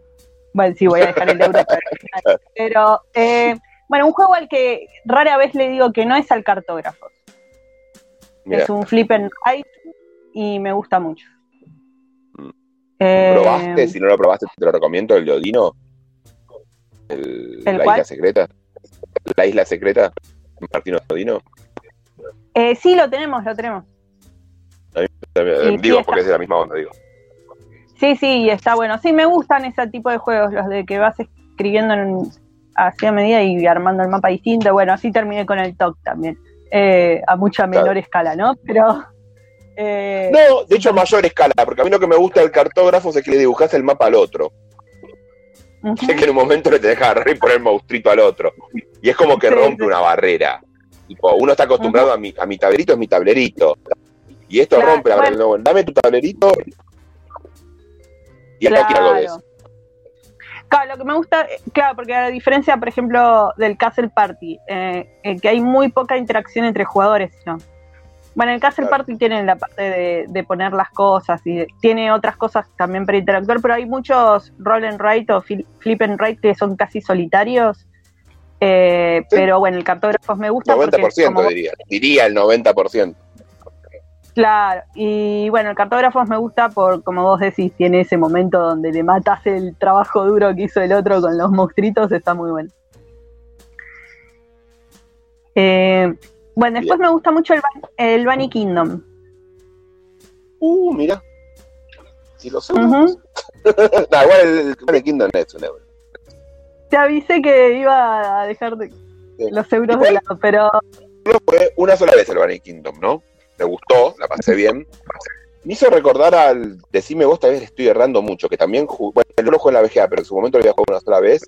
bueno, sí, voy a dejar el euro para el final. Pero, eh, bueno, un juego al que rara vez le digo que no es al cartógrafo. Mira, Es un flip and ride y me gusta mucho. Mm. Eh, ¿Probaste? Si no lo probaste, te lo recomiendo, el de Odino. El- ¿El la isla secreta. La isla secreta. Martino Odino. eh, sí, lo tenemos, lo tenemos. Sí, digo, sí, porque es de la misma onda, digo. Sí, sí, está bueno. Sí, me gustan ese tipo de juegos, los de que vas escribiendo en, así a medida y armando el mapa distinto. Bueno, así terminé con el TOC también, eh, a mucha menor Claro. escala, ¿no? Pero... eh, No, de hecho a mayor escala, porque a mí lo que me gusta del cartógrafo es que le dibujás el mapa al otro. Sé que en un momento le tenés que agarrar y poner monstruito al otro. Y es como que rompe una barrera. Tipo, uno está acostumbrado a, mi, a mi tablerito, es mi tablerito. Y esto Claro, rompe la bueno. No, dame tu tablerito. Y acá quiero algo de Claro. eso. Claro, lo que me gusta, eh, claro, porque a diferencia, por ejemplo, del Castle Party, eh, eh, que hay muy poca interacción entre jugadores, ¿no? Bueno, el Castle Claro. Party tiene la parte de, de poner las cosas y tiene otras cosas también para interactuar, pero hay muchos roll and write o flip and write que son casi solitarios. Eh, Sí. Pero bueno, el cartógrafo me gusta porque 90% como- diría. Diría el 90%. Claro, y bueno, el cartógrafo me gusta por, como vos decís, tiene ese momento donde le matas el trabajo duro que hizo el otro con los monstruitos, está muy bueno. Eh, bueno, después me gusta mucho el, el Bunny Kingdom. Uh, mira. Y los Ujú. euros. nah, igual el, el, el Kingdom es un euro. Te avisé que iba a dejar de- Sí. los euros de lado, pero fue una sola vez el Bunny Kingdom, ¿no? Me gustó, la pasé bien. Me hizo recordar al Decime vos, tal vez le estoy errando mucho, que también jugué, bueno, no lo jugué en la VGA, pero en su momento lo había jugado una sola vez.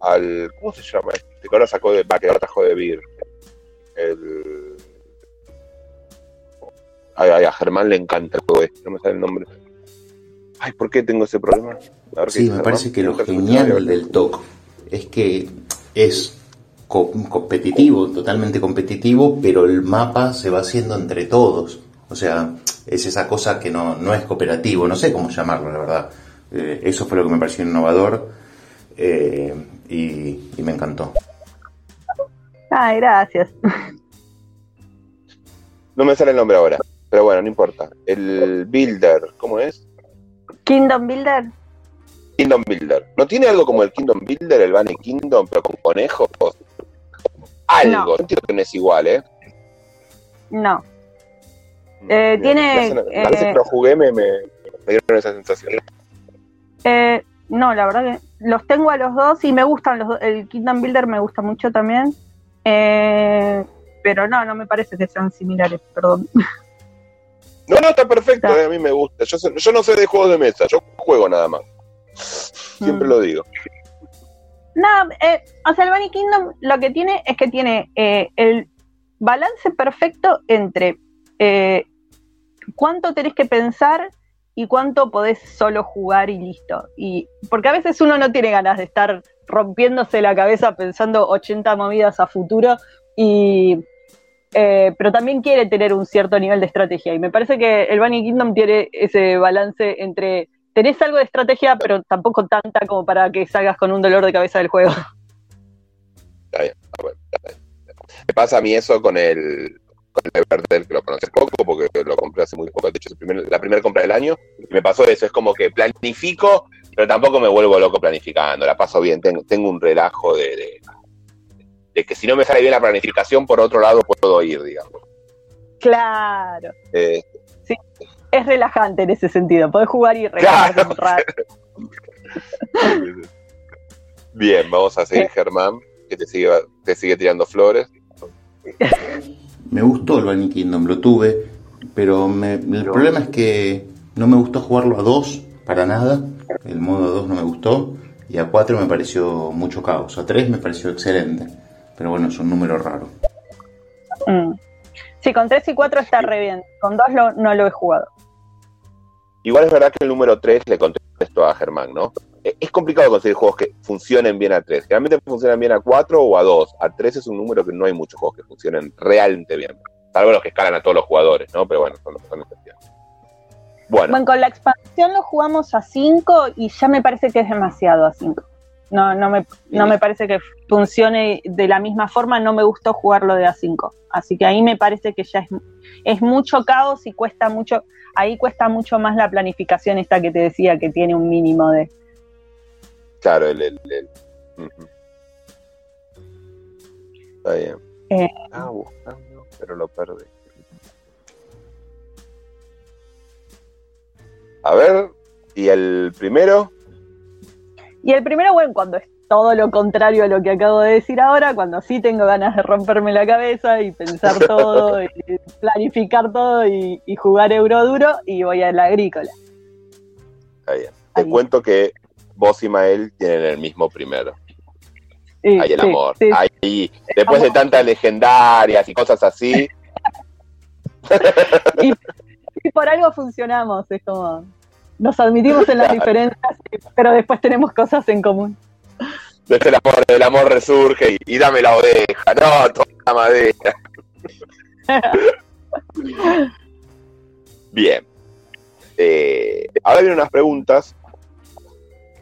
Al. ¿Cómo se llama este? Que ahora sacó de. Va, que ahora trajo de Beer. El. Ay, ay, a Germán le encanta el juego este, no me sale el nombre. Ay, ¿por qué tengo ese problema? Sí, me parece que lo genial del TOC es que es co- competitivo, totalmente competitivo, pero el mapa se va haciendo entre todos. O sea, es esa cosa que no, no es cooperativo, no sé cómo llamarlo, la verdad. Eh, eso fue lo que me pareció innovador eh, y, y me encantó. ay, gracias. No me sale el nombre ahora, pero bueno, no importa. El Builder, ¿cómo es? Kingdom Builder, Kingdom Builder. ¿No tiene algo como el Kingdom Builder, el Bunny Kingdom, pero con conejos? Algo, No. entiendo que no es igual, ¿eh? no. Eh, Bien, tiene, eh, que lo jugué me, me, me dieron esa sensación. Eh, no, la verdad que los tengo a los dos y me gustan los dos. El Kingdom Builder me gusta mucho también. Eh, pero no, no me parece que sean similares, perdón. No, no, está perfecto, Está. eh, a mí me gusta. Yo no sé de juegos de mesa, yo juego nada más. Siempre Mm. lo digo. No, eh, o sea, el Bunny Kingdom lo que tiene es que tiene eh, el balance perfecto entre eh, cuánto tenés que pensar y cuánto podés solo jugar y listo. Y porque a veces uno no tiene ganas de estar rompiéndose la cabeza pensando 80 movidas a futuro y eh, pero también quiere tener un cierto nivel de estrategia y me parece que el Bunny Kingdom tiene ese balance entre tenés algo de estrategia pero tampoco tanta como para que salgas con un dolor de cabeza del juego. Me pasa a mí eso con el, con el Everdell, que lo conocí poco, porque lo compré hace muy poco, de hecho es primer- la primera compra del año, y me pasó eso, es como que planifico, pero tampoco me vuelvo loco planificando, la paso bien, tengo, tengo un relajo de, de, de que si no me sale bien la planificación, por otro lado puedo ir, digamos. Claro, Eh, es relajante en ese sentido, podés jugar y relajarte Claro. un rato. bien, vamos a seguir, Sí. Germán, que te sigue, te sigue tirando flores. Me gustó el Bunny Kingdom, lo tuve, pero me- el problema es que no me gustó jugarlo a dos para nada. El modo 2 no me gustó y a 4 me pareció mucho caos. A 3 me pareció excelente, pero bueno, es un número raro. Mm. Sí, con 3 y 4 está re bien, con 2 lo- no lo he jugado. Igual es verdad que el número 3 le contesto a Germán, ¿no? eh, es complicado conseguir juegos que funcionen bien a 3. Generalmente funcionan bien a 4 o a 2. A 3 es un número que no hay muchos juegos que funcionen realmente bien. Salvo los que escalan a todos los jugadores, ¿no? Pero bueno, son, son excepciones. Bueno, Bueno, con la expansión lo jugamos a 5 y ya me parece que es demasiado a 5. No, no, me, no me parece que funcione de la misma forma, no me gustó jugarlo de A5. Así que ahí me parece que ya es, es mucho caos y cuesta mucho, ahí cuesta mucho más la planificación esta que te decía que tiene un mínimo de... claro, el. el. Está bien. Eh. Ah, buscando, pero lo perdí. A ver, ¿y el primero? Y el primero, bueno, cuando es todo lo contrario a lo que acabo de decir ahora, cuando sí tengo ganas de romperme la cabeza y pensar todo, y planificar todo y, y jugar Euroduro, y voy a la agrícola. Está bien. Te Ahí. cuento que vos y Mael tienen el mismo primero. Sí, Ahí el sí, amor. sí. Ahí, después de tantas legendarias y cosas así, Y por algo funcionamos, es como. Nos admitimos en las diferencias, pero después tenemos cosas en común. desde el amor, el amor resurge y, y dame la oveja, no, toda la madera. Bien. Eh, ahora vienen unas preguntas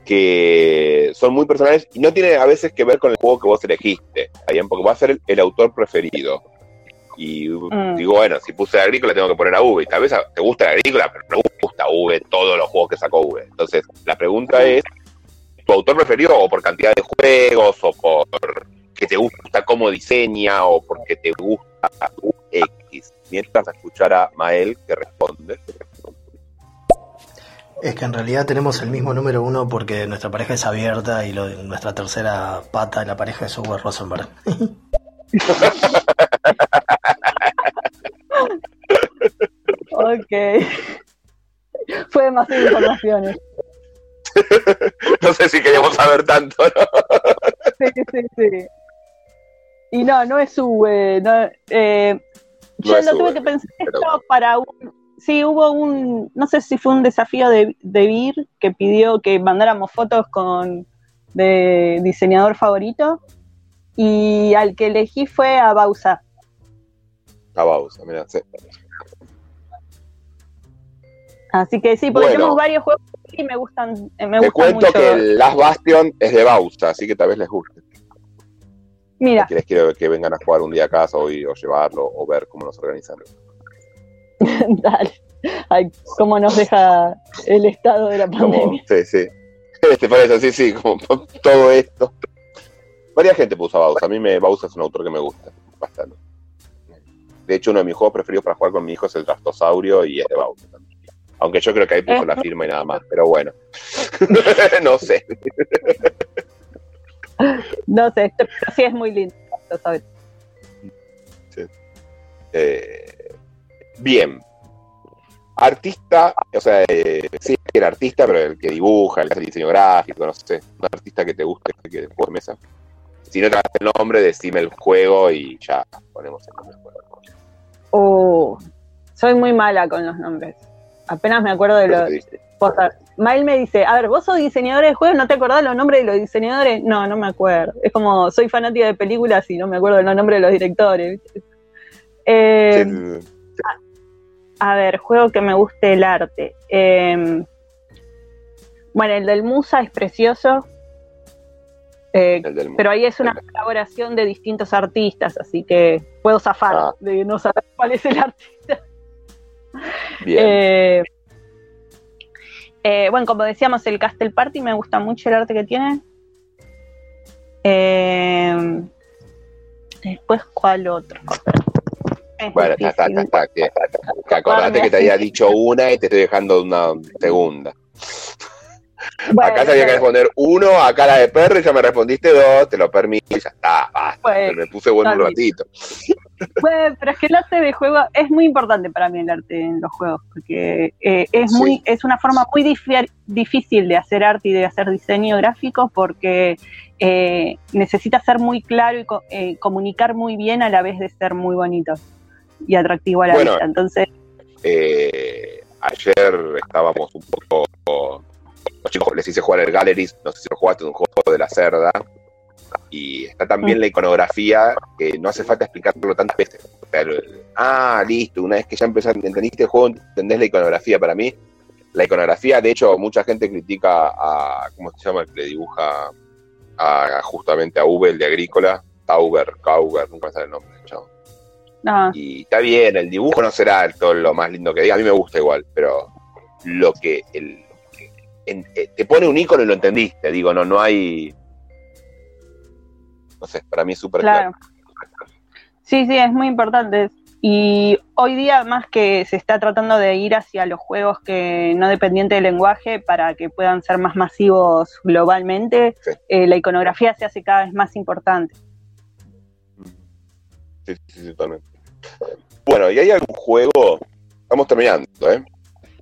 que son muy personales y no tienen a veces que ver con el juego que vos elegiste, ¿está bien? Porque va a ser el, el autor preferido. Y Mm. digo, bueno, si puse agrícola tengo que poner a V. Y tal vez a- te gusta la agrícola, pero no gusta V todos los juegos que sacó V. Entonces, la pregunta es, ¿tu autor preferido o por cantidad de juegos o por que te gusta cómo diseña o porque te gusta X? Mientras a escuchar a Mael que responde. Es que en realidad tenemos el mismo número uno porque nuestra pareja es abierta y lo- nuestra tercera pata de la pareja es Uwe Rosenberg. Ok. Fue demasiada información. No sé si queríamos saber tanto, ¿no? Sí, sí, sí. Y no, no es V. No, eh, No yo lo tuve que pensar pero esto para un. Sí, hubo un. No sé si fue un desafío de, de Vir que pidió que mandáramos fotos con. de diseñador favorito. Y al que elegí fue a Bausa. A Bausa, mira, sí. Así que sí, porque Bueno. tenemos varios juegos y me gustan. eh, Me Te gustan cuento mucho. que el Last Bastion es de Bausa, así que tal vez les guste. Mira, Si les quiero que vengan a jugar un día a casa o, ir- o llevarlo o ver cómo nos organizan. dale. Ay, cómo nos deja el estado de la Como, pandemia. sí, sí. Este, por eso, sí, sí, como todo esto. Varia gente puso a Bausa. A mí me, Bausa es un autor que me gusta bastante. De hecho, uno de mis juegos preferidos para jugar con mi hijo es el Trastosaurio y es de Bausa también. Aunque yo creo que ahí puso la firma y nada más, pero bueno. no sé. No sé, este- pero sí es muy lindo. sabes. Eh, bien. Artista, o sea, eh, sí, el artista, pero el que dibuja, el que hace diseño gráfico, no sé, un artista que te guste, que de juego de mesa. Si no te el nombre, decime el juego y ya ponemos el nombre del juego. Uh, soy muy mala con los nombres. Apenas me acuerdo de los. Posta, Mael me dice, a ver, vos sos diseñador de juegos, ¿no te acordás los nombres de los diseñadores? No, no me acuerdo. Es como, soy fanática de películas y no me acuerdo de los nombres de los directores. Eh, sí, A ver, juego que me guste el arte. Eh, bueno, el del Musa es precioso. Eh, pero ahí es una colaboración de distintos artistas, así que puedo zafar Ah. de no saber cuál es el artista. Bien. Eh, eh, bueno, como decíamos, el Castle Party me gusta mucho el arte que tiene. Eh, después, ¿cuál otro? Es bueno, está, está, está, que acordate que te había dicho una y te estoy dejando una segunda. Bueno, acá sabía que responder uno, acá la de perro y ya me respondiste dos, te lo permito, ya está, basta. Bueno, me puse bueno un ratito. Bueno, pero es que el arte de juego es muy importante para mí el arte en los juegos, porque eh, es Sí. muy, es una forma muy difícil de hacer arte y de hacer diseño gráfico porque eh, necesita ser muy claro y eh, comunicar muy bien a la vez de ser muy bonito y atractivo a la Bueno. vista. Entonces, Eh, ayer estábamos un poco, los chicos, les hice jugar el Galleries, no sé si lo jugaste, es un juego de la cerda. Y está también la iconografía, que no hace falta explicarlo tantas veces. O sea, el- ah, listo, una vez que ya empezaste, entendiste el juego, entendés la iconografía. Para mí, la iconografía, de hecho, mucha gente critica a, ¿cómo se llama? El que le dibuja a, justamente a Uber, el de Agrícola, Tauber, Cauber, nunca me sale el nombre. No, Y está bien, el dibujo no será todo lo más lindo que diga, a mí me gusta igual, pero lo que el, en- eh, te pone un icono y lo entendiste, digo, no, no hay, no sé, para mí es súper claro. claro. Sí, sí, es muy importante. Y hoy día más que se está tratando de ir hacia los juegos que no dependientes del lenguaje para que puedan ser más masivos globalmente, Sí. eh, la iconografía se hace cada vez más importante. Sí, sí, sí, totalmente. Bueno, ¿y hay algún juego? Estamos terminando, ¿eh?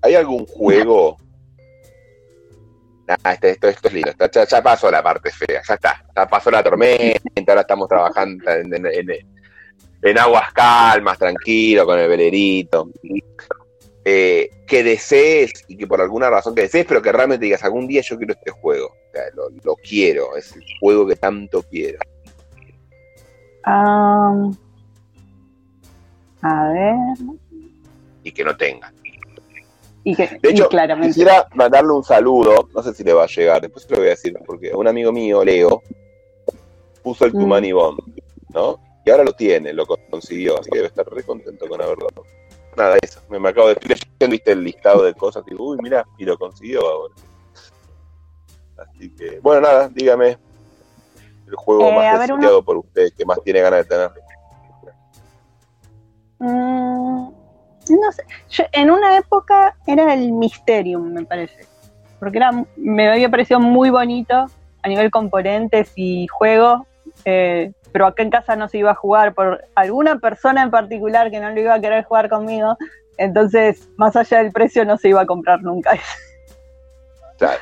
¿Hay algún juego? Nah, este- esto, esto es lindo. está- ya, ya pasó la parte fea, ya está. Ya pasó la tormenta, ahora estamos trabajando en, en- en- en aguas calmas, tranquilo, con el velerito. Eh, que desees y que por alguna razón que desees, pero que realmente digas algún día yo quiero este juego. O sea, lo, lo quiero, es el juego que tanto quiero. Ah, a ver. y que no tenga. Y que De hecho, y claramente. quisiera mandarle un saludo, no sé si le va a llegar, después se lo voy a decir, porque un amigo mío, Leo, puso el Mm. Tumani Bomb, ¿no? Y ahora lo tiene, lo consiguió, así que debe estar re contento con haberlo. Nada, eso, me, acabo de leyendo, viste el listado de cosas, y digo, uy, mira, y lo consiguió ahora. Así que, bueno, nada, dígame el juego Eh, más deseado por usted, que más tiene ganas de tener. Mm, no sé. Yo, en una época era el Mysterium, me parece. Porque era, me había parecido muy bonito a nivel componentes y juego. eh, pero acá en casa no se iba a jugar por alguna persona en particular que no lo iba a querer jugar conmigo. Entonces, más allá del precio, no se iba a comprar nunca. Claro.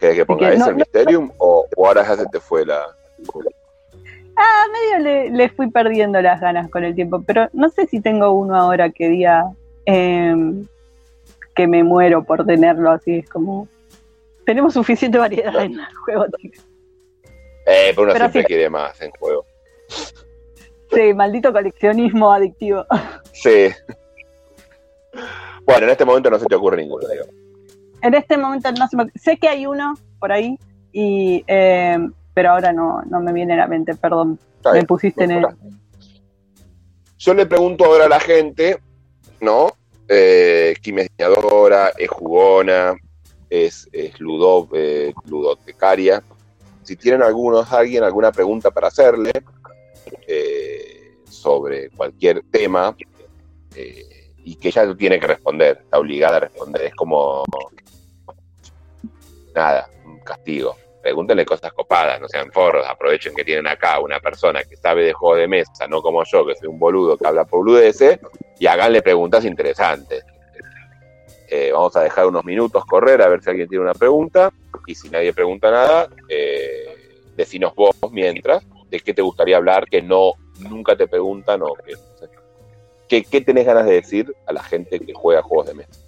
¿Querés que ponga ese, no- Mysterium, o, o ahora ya se te fue la... Ah, medio le, le fui perdiendo las ganas con el tiempo, pero no sé si tengo uno ahora que diga em, que me muero por tenerlo así. Es como. Tenemos suficiente variedad en el juego. Eh, pero uno Pero siempre sí. quiere más en juego. Sí, maldito coleccionismo adictivo. Sí. Bueno, en este momento no se te ocurre ninguno, digo. En este momento no se me. Sé que hay uno por ahí, y, em, pero ahora no, no me viene a la mente, perdón. Está Me bien, pusiste en el. Yo le pregunto ahora a la gente, ¿no? Eh, Kim es diseñadora, es jugona, es, es ludo, eh, ludotecaria. Si tienen algunos, alguien alguna pregunta para hacerle eh, sobre cualquier tema eh, y que ella tiene que responder, está obligada a responder, es como nada, un castigo. Pregúntenle cosas copadas, no sean forros, aprovechen que tienen acá una persona que sabe de juego de mesa, no como yo, que soy un boludo que habla por boludeces, y háganle preguntas interesantes. Eh, vamos a dejar unos minutos correr a ver si alguien tiene una pregunta, y si nadie pregunta nada, eh, decinos vos mientras de qué te gustaría hablar, que no nunca te preguntan o que, no sé. ¿Qué, qué tenés ganas de decir a la gente que juega juegos de mesa?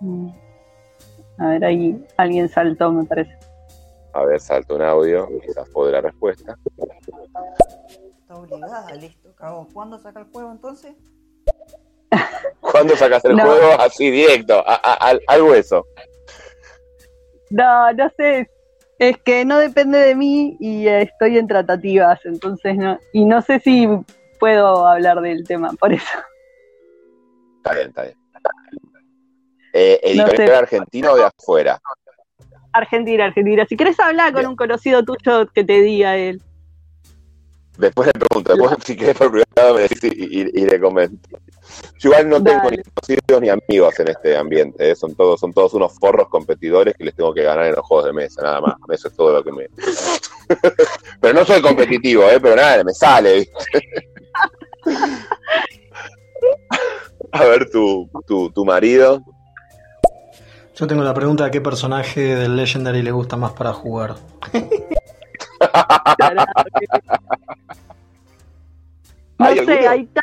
Mm. A ver, ahí alguien saltó, me parece. A ver, salta un audio, quizás fue de la respuesta. Está obligada, listo. Cagó. ¿Cuándo saca el juego entonces? ¿Cuándo sacas el No. juego? Así directo, a- a- al, al hueso. No, no sé. Es que no depende de mí y estoy en tratativas, entonces no. Y no sé si puedo hablar del tema, por eso. Está bien, está bien. Eh, ¿Editorial No sé. argentino o de afuera? Argentina, Argentina. Si querés hablar con Bien. un conocido tuyo que te diga él. Después le pregunto, después si querés por privado me decís y, y- y le comento. Yo igual no tengo ni conocidos ni amigos en este ambiente, ¿eh? son todos son todos unos forros competidores que les tengo que ganar en los juegos de mesa, nada más. Eso es todo lo que me... pero no soy competitivo, ¿eh? pero nada, me sale, ¿viste? A ver, tu, tu, tu marido. Yo tengo la pregunta de qué personaje del Legendary le gusta más para jugar. No ¿Hay sé, alguno? ahí está.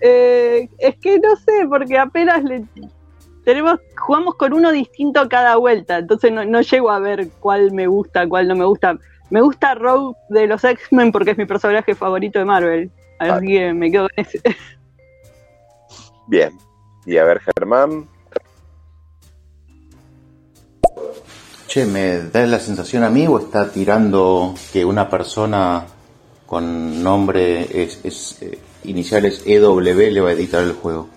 Eh, es que no sé, porque apenas le. tenemos, jugamos con uno distinto cada vuelta, entonces no, no llego a ver cuál me gusta, cuál no me gusta. Me gusta Rogue de los X-Men porque es mi personaje favorito de Marvel. Así que me quedo con ese. Bien. Y a ver, Germán. Che, ¿me da la sensación a mí o está tirando que una persona con nombre es, es eh, iniciales EW le va a editar el juego?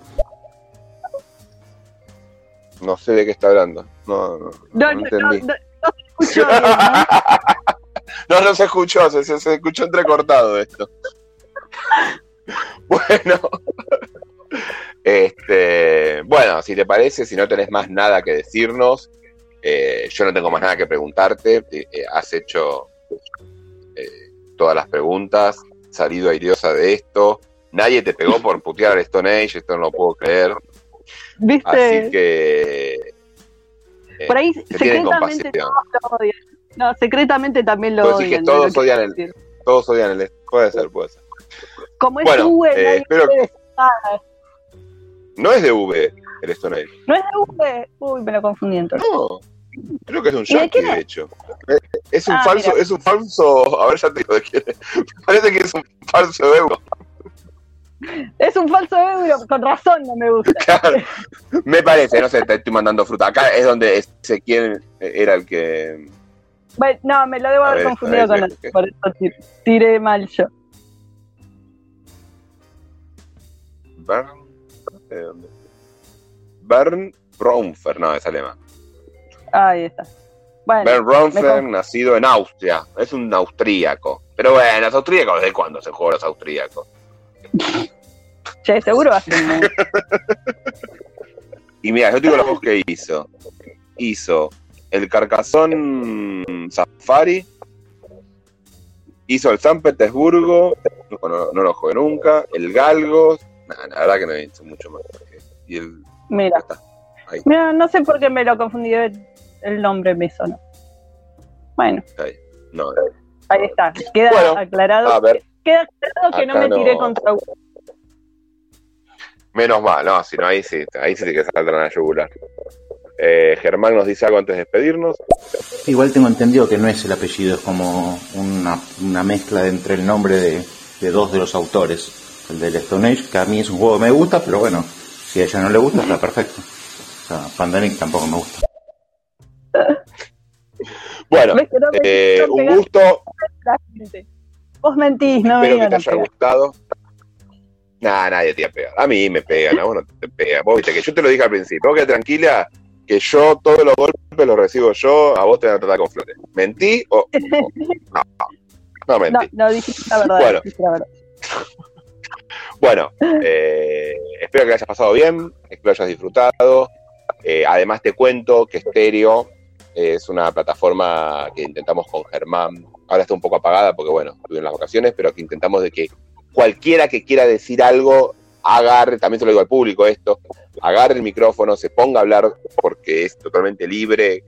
No sé de qué está hablando. No, no, No, no no, no, entendí. no, no se escuchó bien, ¿no? No, no se escuchó, se, se- se escuchó entrecortado esto. Bueno. Este, bueno, si te parece, si no tenés más nada que decirnos, eh, yo no tengo más nada que preguntarte. eh, eh, has hecho eh, todas las preguntas, salido airiosa de esto. Nadie te pegó por putear al Stone Age, esto no lo puedo creer. ¿Viste? Así que. Por ahí secretamente compasión. todos lo odian. No, secretamente también lo que odian. todos lo odian el-. Todos odian el. Puede ser, puede ser. Como es Bueno, V, nadie espero- puede decir nada. No es de V el Stone Age. ¿No es de V? Uy, me lo confundí entonces. No, creo que es un ¿Y de yankee, de hecho. Eh, Es un Ah, falso, mira. es un falso, a ver, ya te digo de quién. Me parece que es un falso euro. Es un falso euro, con razón no me gusta. Claro. Me parece, no sé, te estoy mandando fruta. Acá es donde ese quién era el que. Bueno, no, me lo debo A haber ver, confundido ver, con ¿qué? otro, por eso tir- tiré mal yo. Bern. ¿de dónde? Bern Braunfer, no, es alemán. Ahí está. Bueno, Braunfer, conf- nacido en Austria. Es un austríaco. Pero bueno, los austríacos, ¿de cuándo se juegan los austríacos? che, seguro va a ser un- Y mira, yo te digo los juegos que hizo. Hizo el Carcassonne Safari. Hizo el San Petersburgo. No, no- no lo jugué nunca. El Galgos. Nah, la verdad que no hizo mucho más. Y el. Mira, mira, no sé por qué me lo confundí, el, el nombre me sonó. Bueno, ahí. No, ahí está. Queda Bueno, aclarado. a ver. Queda aclarado que no me tiré no. contra menos mal, no, si no, ahí sí, ahí sí que saltan a la yugular. Eh, Germán nos dice algo antes de despedirnos. Igual tengo entendido que no es el apellido, es como una, una mezcla entre el nombre de, de dos de los autores. El del Stone Age, que a mí es un juego que me gusta, pero bueno, si a ella no le gusta, está perfecto. O sea, Pandemic tampoco me gusta. Bueno, ¿Ves que no me eh, un gusto. Vos mentís, no me Espero que te haya pegar. gustado. Nah, nadie te va a pegar. A mí me pegan, a vos no te pegan. Vos viste que yo te lo dije al principio. Vos quedate tranquila que yo todos los golpes los recibo yo, a vos te van a tratar con flores. ¿Mentí o.? o- no, no No, mentí. no dijiste la verdad. Bueno. dijiste la verdad. Bueno, eh, espero que hayas pasado bien, espero que hayas disfrutado. Eh, además te cuento que Stereo es una plataforma que intentamos con Germán. Ahora está un poco apagada porque, bueno, en las vacaciones, pero que intentamos de que cualquiera que quiera decir algo, agarre, también se lo digo al público esto, agarre el micrófono, se ponga a hablar porque es totalmente libre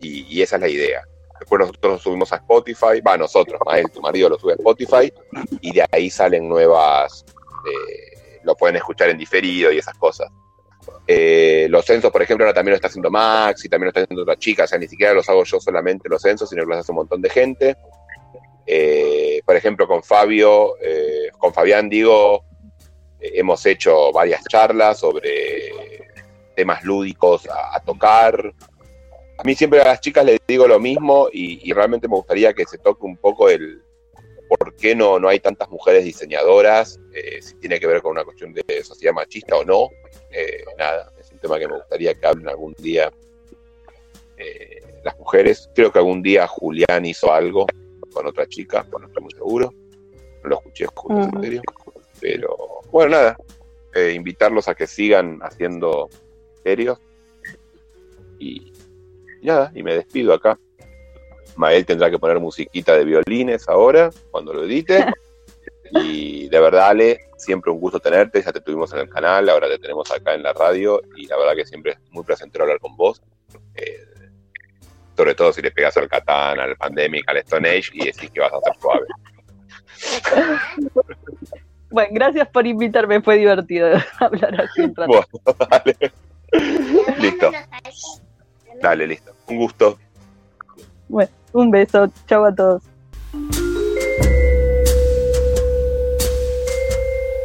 y, esa es la idea. Después nosotros subimos a Spotify, va, nosotros, Mael, tu marido lo sube a Spotify y de ahí salen nuevas, eh, lo pueden escuchar en diferido y esas cosas. Eh, los censos, por ejemplo, ahora también lo está haciendo Max y también lo está haciendo otra chica, o sea, ni siquiera los hago yo solamente los censos, sino que los hace un montón de gente. Eh, por ejemplo, con Fabio, eh, con Fabián, digo, eh, hemos hecho varias charlas sobre temas lúdicos a, tocar. A mí siempre a las chicas les digo lo mismo y, realmente me gustaría que se toque un poco el por qué no, no hay tantas mujeres diseñadoras, si tiene que ver con una cuestión de sociedad machista o no. Eh, nada, es un tema que me gustaría que hablen algún día eh, las mujeres. Creo que algún día Julián hizo algo con otra chica, no estoy muy seguro. No lo escuché justo, en serio. Pero bueno, nada, eh, invitarlos a que sigan haciendo serios. Y nada, y me despido acá. Mael tendrá que poner musiquita de violines ahora, cuando lo edite. Y de verdad, Ale, siempre un gusto tenerte. Ya te tuvimos en el canal, ahora te tenemos acá en la radio. Y la verdad que siempre es muy placentero hablar con vos. Eh, sobre todo si le pegas al Catán, al Pandemic, al Stone Age y decís que vas a ser suave. Bueno, gracias por invitarme, fue divertido hablar así un rato. Bueno, dale. Listo. Dale, listo. Un gusto. Bueno, un beso. Chau a todos.